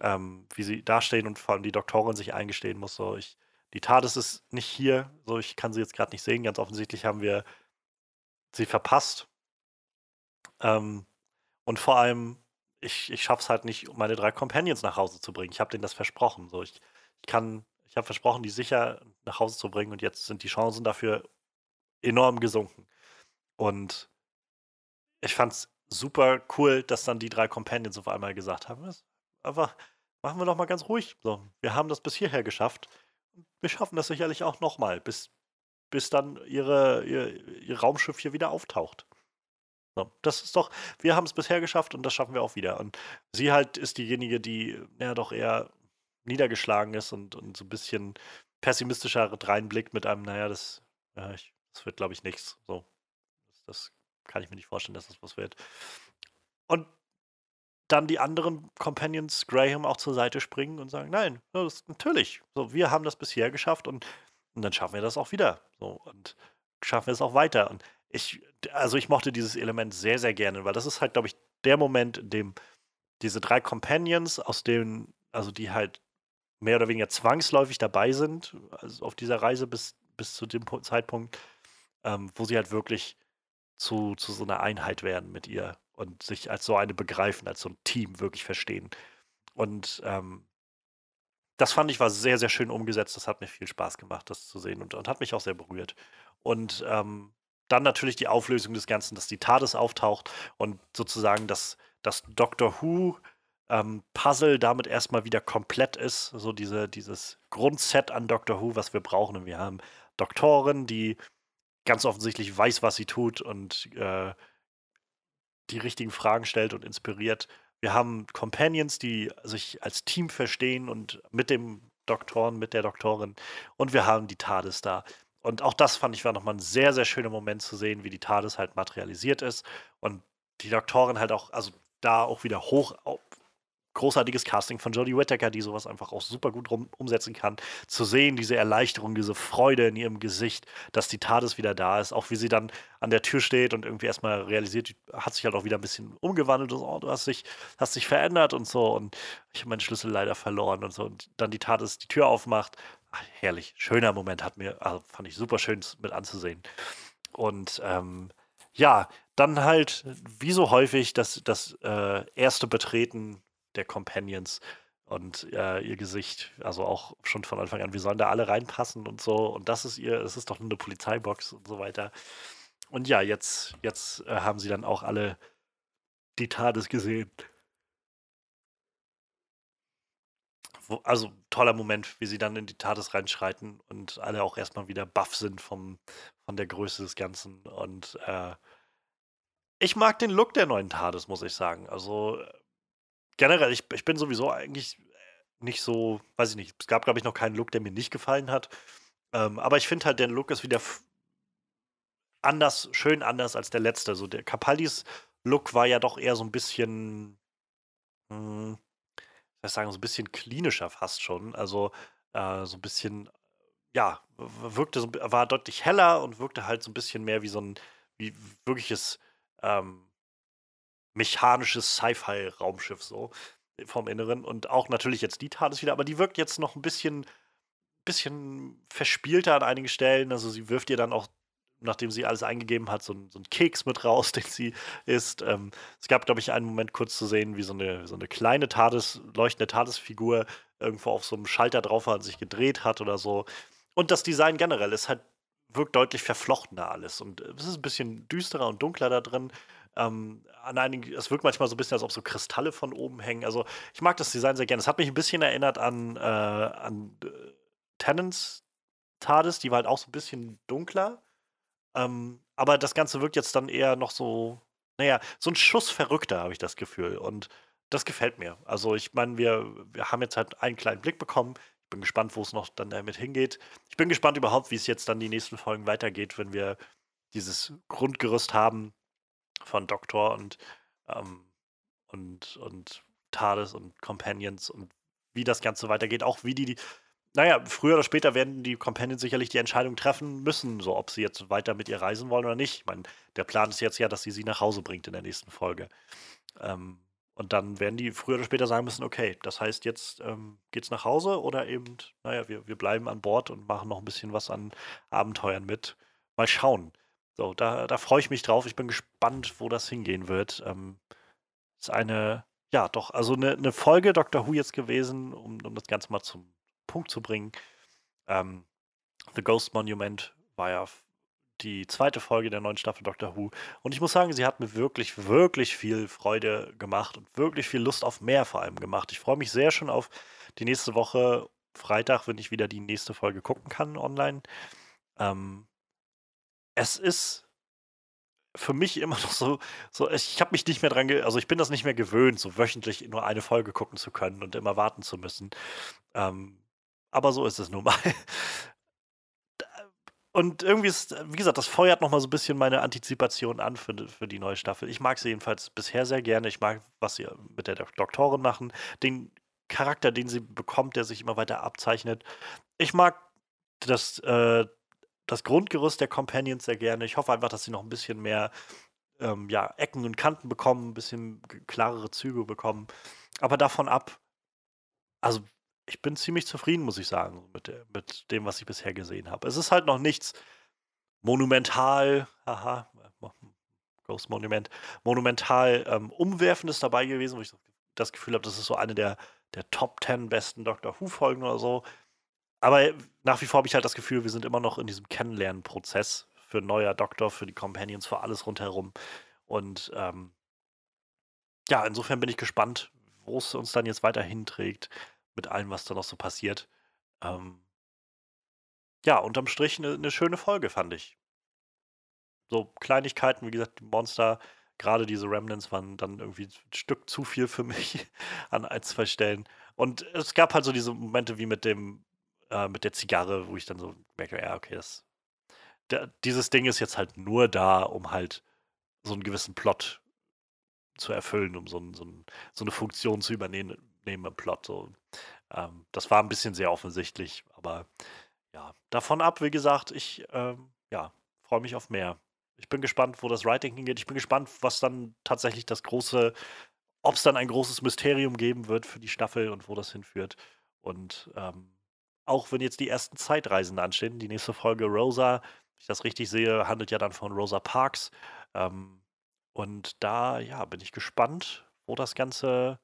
ähm, wie sie dastehen und vor allem die Doktorin sich eingestehen muss. So, ich, die TARDIS ist nicht hier, so ich kann sie jetzt gerade nicht sehen. Ganz offensichtlich haben wir sie verpasst. Ähm, und vor allem ich, ich es halt nicht, meine drei Companions nach Hause zu bringen. Ich habe denen das versprochen. So, ich, ich kann, ich habe versprochen, die sicher nach Hause zu bringen und jetzt sind die Chancen dafür enorm gesunken. Und ich fand es super cool, dass dann die drei Companions auf einmal gesagt haben, einfach machen wir doch mal ganz ruhig. So, wir haben das bis hierher geschafft. Wir schaffen das sicherlich auch nochmal, bis, bis dann ihre, ihr, ihr Raumschiff hier wieder auftaucht. So, das ist doch, wir haben es bisher geschafft und das schaffen wir auch wieder. Und sie halt ist diejenige, die ja doch eher niedergeschlagen ist und, und so ein bisschen pessimistischer reinblickt mit einem, naja, das, ja, ich, das wird, glaube ich, nichts. So, das, kann ich mir nicht vorstellen, dass das was wird. Und dann die anderen Companions Graham auch zur Seite springen und sagen, nein, das, natürlich, so, wir haben das bisher geschafft und, und dann schaffen wir das auch wieder. So, und schaffen wir es auch weiter. Und ich, also ich mochte dieses Element sehr, sehr gerne, weil das ist halt, glaube ich, der Moment, in dem diese drei Companions, aus denen, also die halt mehr oder weniger zwangsläufig dabei sind, also auf dieser Reise bis, bis zu dem Zeitpunkt, ähm, wo sie halt wirklich zu, zu so einer Einheit werden mit ihr und sich als so eine begreifen, als so ein Team wirklich verstehen. Und ähm, das fand ich war sehr, sehr schön umgesetzt. Das hat mir viel Spaß gemacht, das zu sehen und, und hat mich auch sehr berührt. Und ähm, dann natürlich die Auflösung des Ganzen, dass die TARDIS auftaucht und sozusagen das, das Doctor Who ähm, Puzzle damit erstmal wieder komplett ist. So diese, dieses Grundset an Doctor Who, was wir brauchen. Und wir haben Doktorin, die ganz offensichtlich weiß, was sie tut und äh, die richtigen Fragen stellt und inspiriert. Wir haben Companions, die sich als Team verstehen und mit dem Doktoren, mit der Doktorin. Und wir haben die TARDIS da. Und auch das fand ich war nochmal ein sehr, sehr schöner Moment zu sehen, wie die TARDIS halt materialisiert ist. Und die Doktorin halt auch, also da auch wieder hoch großartiges Casting von Jodie Whittaker, die sowas einfach auch super gut rum, umsetzen kann. Zu sehen, diese Erleichterung, diese Freude in ihrem Gesicht, dass die TARDIS wieder da ist, auch wie sie dann an der Tür steht und irgendwie erstmal realisiert, hat sich halt auch wieder ein bisschen umgewandelt und so, oh, du hast dich, hast dich verändert und so und ich habe meinen Schlüssel leider verloren und so und dann die TARDIS die Tür aufmacht. Ach, herrlich, schöner Moment, hat mir, also fand ich super schön mit anzusehen. Und ähm, ja, dann halt, wie so häufig, das, das äh, erste Betreten der Companions und äh, ihr Gesicht, also auch schon von Anfang an, wir sollen da alle reinpassen und so. Und das ist ihr, es ist doch nur eine Polizeibox und so weiter. Und ja, jetzt, jetzt äh, haben sie dann auch alle die TARDIS gesehen. Wo, also toller Moment, wie sie dann in die TARDIS reinschreiten und alle auch erstmal wieder baff sind vom, von der Größe des Ganzen. Und äh, ich mag den Look der neuen TARDIS, muss ich sagen. Also generell, ich, ich bin sowieso eigentlich nicht so, weiß ich nicht, es gab, glaube ich, noch keinen Look, der mir nicht gefallen hat. Ähm, aber ich finde halt, der Look ist wieder anders, schön anders als der letzte. So der Capaldis Look war ja doch eher so ein bisschen, hm, ich sagen, so ein bisschen klinischer fast schon. Also äh, so ein bisschen, ja, wirkte so, war deutlich heller und wirkte halt so ein bisschen mehr wie so ein, wie wirkliches ähm, mechanisches Sci-Fi-Raumschiff so vom Inneren. Und auch natürlich jetzt die TARDIS wieder, aber die wirkt jetzt noch ein bisschen, bisschen verspielter an einigen Stellen. Also sie wirft ihr dann auch, nachdem sie alles eingegeben hat, so, so einen Keks mit raus, den sie isst. Ähm, es gab, glaube ich, einen Moment kurz zu sehen, wie so eine, so eine kleine TARDIS, leuchtende TARDIS-Figur irgendwo auf so einem Schalter drauf war und sich gedreht hat oder so. Und das Design generell ist halt, wirkt deutlich verflochtener alles. Und es ist ein bisschen düsterer und dunkler da drin. Ähm, an einigen, es wirkt manchmal so ein bisschen, als ob so Kristalle von oben hängen. Also ich mag das Design sehr gerne. Es hat mich ein bisschen erinnert an, äh, an äh, Tennants TARDIS, die war halt auch so ein bisschen dunkler. Ähm, aber das Ganze wirkt jetzt dann eher noch so, naja, so ein Schuss verrückter, habe ich das Gefühl. Und das gefällt mir. Also ich meine, wir, wir haben jetzt halt einen kleinen Blick bekommen. Ich bin gespannt, wo es noch dann damit hingeht. Ich bin gespannt überhaupt, wie es jetzt dann die nächsten Folgen weitergeht, wenn wir dieses Grundgerüst haben, von Doktor und, ähm, und, und TARDIS und Companions und wie das Ganze weitergeht. Auch wie die, die, naja, früher oder später werden die Companions sicherlich die Entscheidung treffen müssen, so ob sie jetzt weiter mit ihr reisen wollen oder nicht. Ich meine, der Plan ist jetzt ja, dass sie sie nach Hause bringt in der nächsten Folge. Ähm, und dann werden die früher oder später sagen müssen, okay, das heißt, jetzt ähm, geht's nach Hause oder eben, naja, wir, wir bleiben an Bord und machen noch ein bisschen was an Abenteuern mit. Mal schauen. So, da, da freue ich mich drauf. Ich bin gespannt, wo das hingehen wird. Ähm, ist eine, ja, doch, also eine, eine Folge Doctor Who jetzt gewesen, um, um das Ganze mal zum Punkt zu bringen. Ähm, The Ghost Monument war ja die zweite Folge der neuen Staffel Doctor Who. Und ich muss sagen, sie hat mir wirklich, wirklich viel Freude gemacht und wirklich viel Lust auf mehr vor allem gemacht. Ich freue mich sehr schon auf die nächste Woche, Freitag, wenn ich wieder die nächste Folge gucken kann online. Ähm, es ist für mich immer noch so, so ich habe mich nicht mehr dran, also ich bin das nicht mehr gewöhnt, so wöchentlich nur eine Folge gucken zu können und immer warten zu müssen. Ähm, aber so ist es nun mal. Und irgendwie ist, wie gesagt, das feuert nochmal so ein bisschen meine Antizipation an für, für die neue Staffel. Ich mag sie jedenfalls bisher sehr gerne. Ich mag, was sie mit der Doktorin machen, den Charakter, den sie bekommt, der sich immer weiter abzeichnet. Ich mag das, äh, das Grundgerüst der Companions sehr gerne. Ich hoffe einfach, dass sie noch ein bisschen mehr ähm, ja, Ecken und Kanten bekommen, ein bisschen klarere Züge bekommen. Aber davon ab, also ich bin ziemlich zufrieden, muss ich sagen, mit, der, mit dem, was ich bisher gesehen habe. Es ist halt noch nichts monumental, haha, Ghost Monument, monumental ähm, Umwerfendes dabei gewesen, wo ich das Gefühl habe, das ist so eine der, der Top 10 besten Doctor Who-Folgen oder so. Aber nach wie vor habe ich halt das Gefühl, wir sind immer noch in diesem Kennenlernprozess für neuer Doktor, für die Companions, für alles rundherum. Und ähm, ja, insofern bin ich gespannt, wo es uns dann jetzt weiter hinträgt, mit allem, was da noch so passiert. Ähm, ja, unterm Strich eine ne schöne Folge, fand ich. So Kleinigkeiten, wie gesagt, die Monster, gerade diese Remnants waren dann irgendwie ein Stück zu viel für mich an ein, zwei Stellen. Und es gab halt so diese Momente wie mit dem, äh, mit der Zigarre, wo ich dann so merke, ja, okay, das, der, dieses Ding ist jetzt halt nur da, um halt so einen gewissen Plot zu erfüllen, um so, ein, so, ein, so eine Funktion zu übernehmen im Plot. So. Ähm, das war ein bisschen sehr offensichtlich, aber ja, davon ab, wie gesagt, ich ähm, ja, freue mich auf mehr. Ich bin gespannt, wo das Writing hingeht. Ich bin gespannt, was dann tatsächlich das große, ob es dann ein großes Mysterium geben wird für die Staffel und wo das hinführt. Und ähm, auch wenn jetzt die ersten Zeitreisen anstehen, die nächste Folge Rosa, wenn ich das richtig sehe, handelt ja dann von Rosa Parks. Ähm, und da, ja, bin ich gespannt, wo das Ganze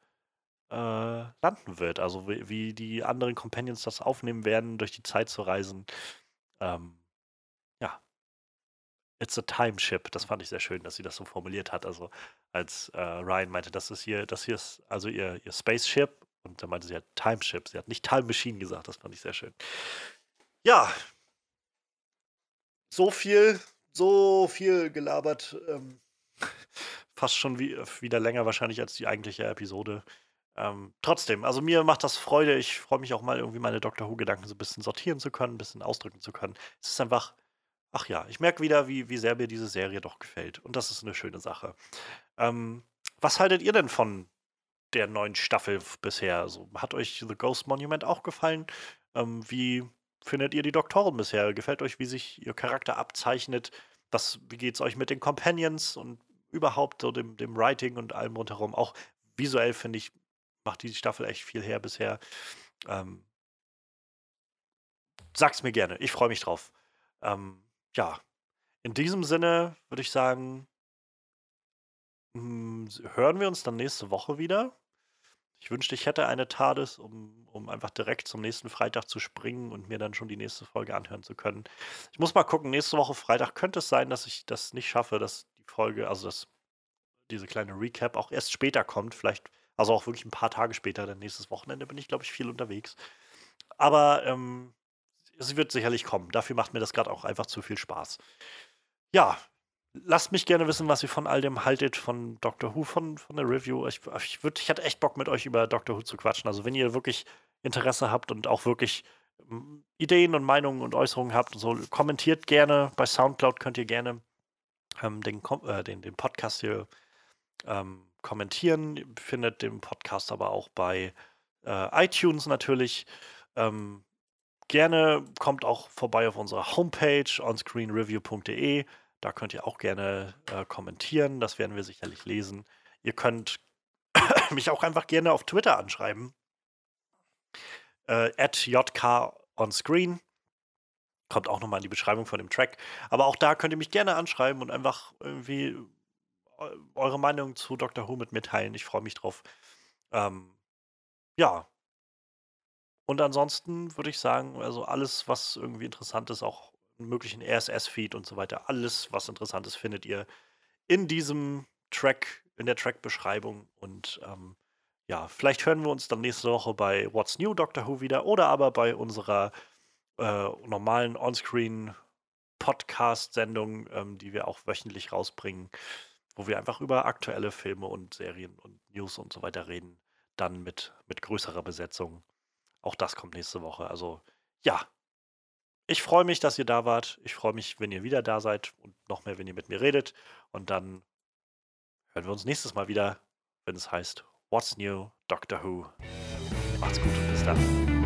äh, landen wird. Also wie, wie, die anderen Companions das aufnehmen werden, durch die Zeit zu reisen. Ähm, ja. It's a time ship. Das fand ich sehr schön, dass sie das so formuliert hat. Also als äh, Ryan meinte, das ist hier, das hier ist also ihr, ihr Spaceship. Und dann meinte sie halt Time Ship. Sie hat nicht Time Machine gesagt. Das fand ich sehr schön. Ja. So viel, so viel gelabert. Ähm, fast schon wie, wieder länger wahrscheinlich als die eigentliche Episode. Ähm, trotzdem, also mir macht das Freude. Ich freue mich auch mal irgendwie meine Doctor Who-Gedanken so ein bisschen sortieren zu können, ein bisschen ausdrücken zu können. Es ist einfach, ach ja, ich merke wieder, wie, wie sehr mir diese Serie doch gefällt. Und das ist eine schöne Sache. Ähm, was haltet ihr denn von der neuen Staffel bisher? Also, hat euch The Ghost Monument auch gefallen? Ähm, wie findet ihr die Doktoren bisher? Gefällt euch, wie sich ihr Charakter abzeichnet? Was, wie geht es euch mit den Companions und überhaupt so dem, dem Writing und allem rundherum? Auch visuell finde ich, macht die Staffel echt viel her bisher. Ähm, sag's mir gerne, ich freue mich drauf. Ähm, ja, in diesem Sinne würde ich sagen, hm, hören wir uns dann nächste Woche wieder. Ich wünschte, ich hätte eine TARDIS, um, um einfach direkt zum nächsten Freitag zu springen und mir dann schon die nächste Folge anhören zu können. Ich muss mal gucken, nächste Woche Freitag könnte es sein, dass ich das nicht schaffe, dass die Folge, also dass diese kleine Recap auch erst später kommt. Vielleicht also auch wirklich ein paar Tage später, denn nächstes Wochenende bin ich, glaube ich, viel unterwegs. Aber ähm, sie wird sicherlich kommen. Dafür macht mir das gerade auch einfach zu viel Spaß. Ja, lasst mich gerne wissen, was ihr von all dem haltet, von Doctor Who, von, von der Review. Ich, ich, würd, ich hatte echt Bock, mit euch über Doctor Who zu quatschen. Also, wenn ihr wirklich Interesse habt und auch wirklich ähm, Ideen und Meinungen und Äußerungen habt, so kommentiert gerne. Bei Soundcloud könnt ihr gerne ähm, den, äh, den, den Podcast hier ähm, kommentieren. Findet den Podcast aber auch bei äh, iTunes natürlich. Ähm, gerne kommt auch vorbei auf unserer Homepage onscreenreview.de. Da könnt ihr auch gerne äh, kommentieren. Das werden wir sicherlich lesen. Ihr könnt mich auch einfach gerne auf Twitter anschreiben. Äh, JK onscreen. Kommt auch nochmal in die Beschreibung von dem Track. Aber auch da könnt ihr mich gerne anschreiben und einfach irgendwie eure Meinung zu Dr. Who mit mitteilen. Ich freue mich drauf. Ähm, ja. Und ansonsten würde ich sagen, also alles, was irgendwie interessant ist, auch einen möglichen RSS-Feed und so weiter, alles, was interessant ist, findet ihr in diesem Track, in der Track-Beschreibung. Und ähm, ja, vielleicht hören wir uns dann nächste Woche bei What's New Doctor Who wieder oder aber bei unserer äh, normalen Onscreen Podcast-Sendung, ähm, die wir auch wöchentlich rausbringen wo wir einfach über aktuelle Filme und Serien und News und so weiter reden. Dann mit, mit größerer Besetzung. Auch das kommt nächste Woche. Also ja, ich freue mich, dass ihr da wart. Ich freue mich, wenn ihr wieder da seid und noch mehr, wenn ihr mit mir redet. Und dann hören wir uns nächstes Mal wieder, wenn es heißt What's New, Doctor Who. Macht's gut bis dann.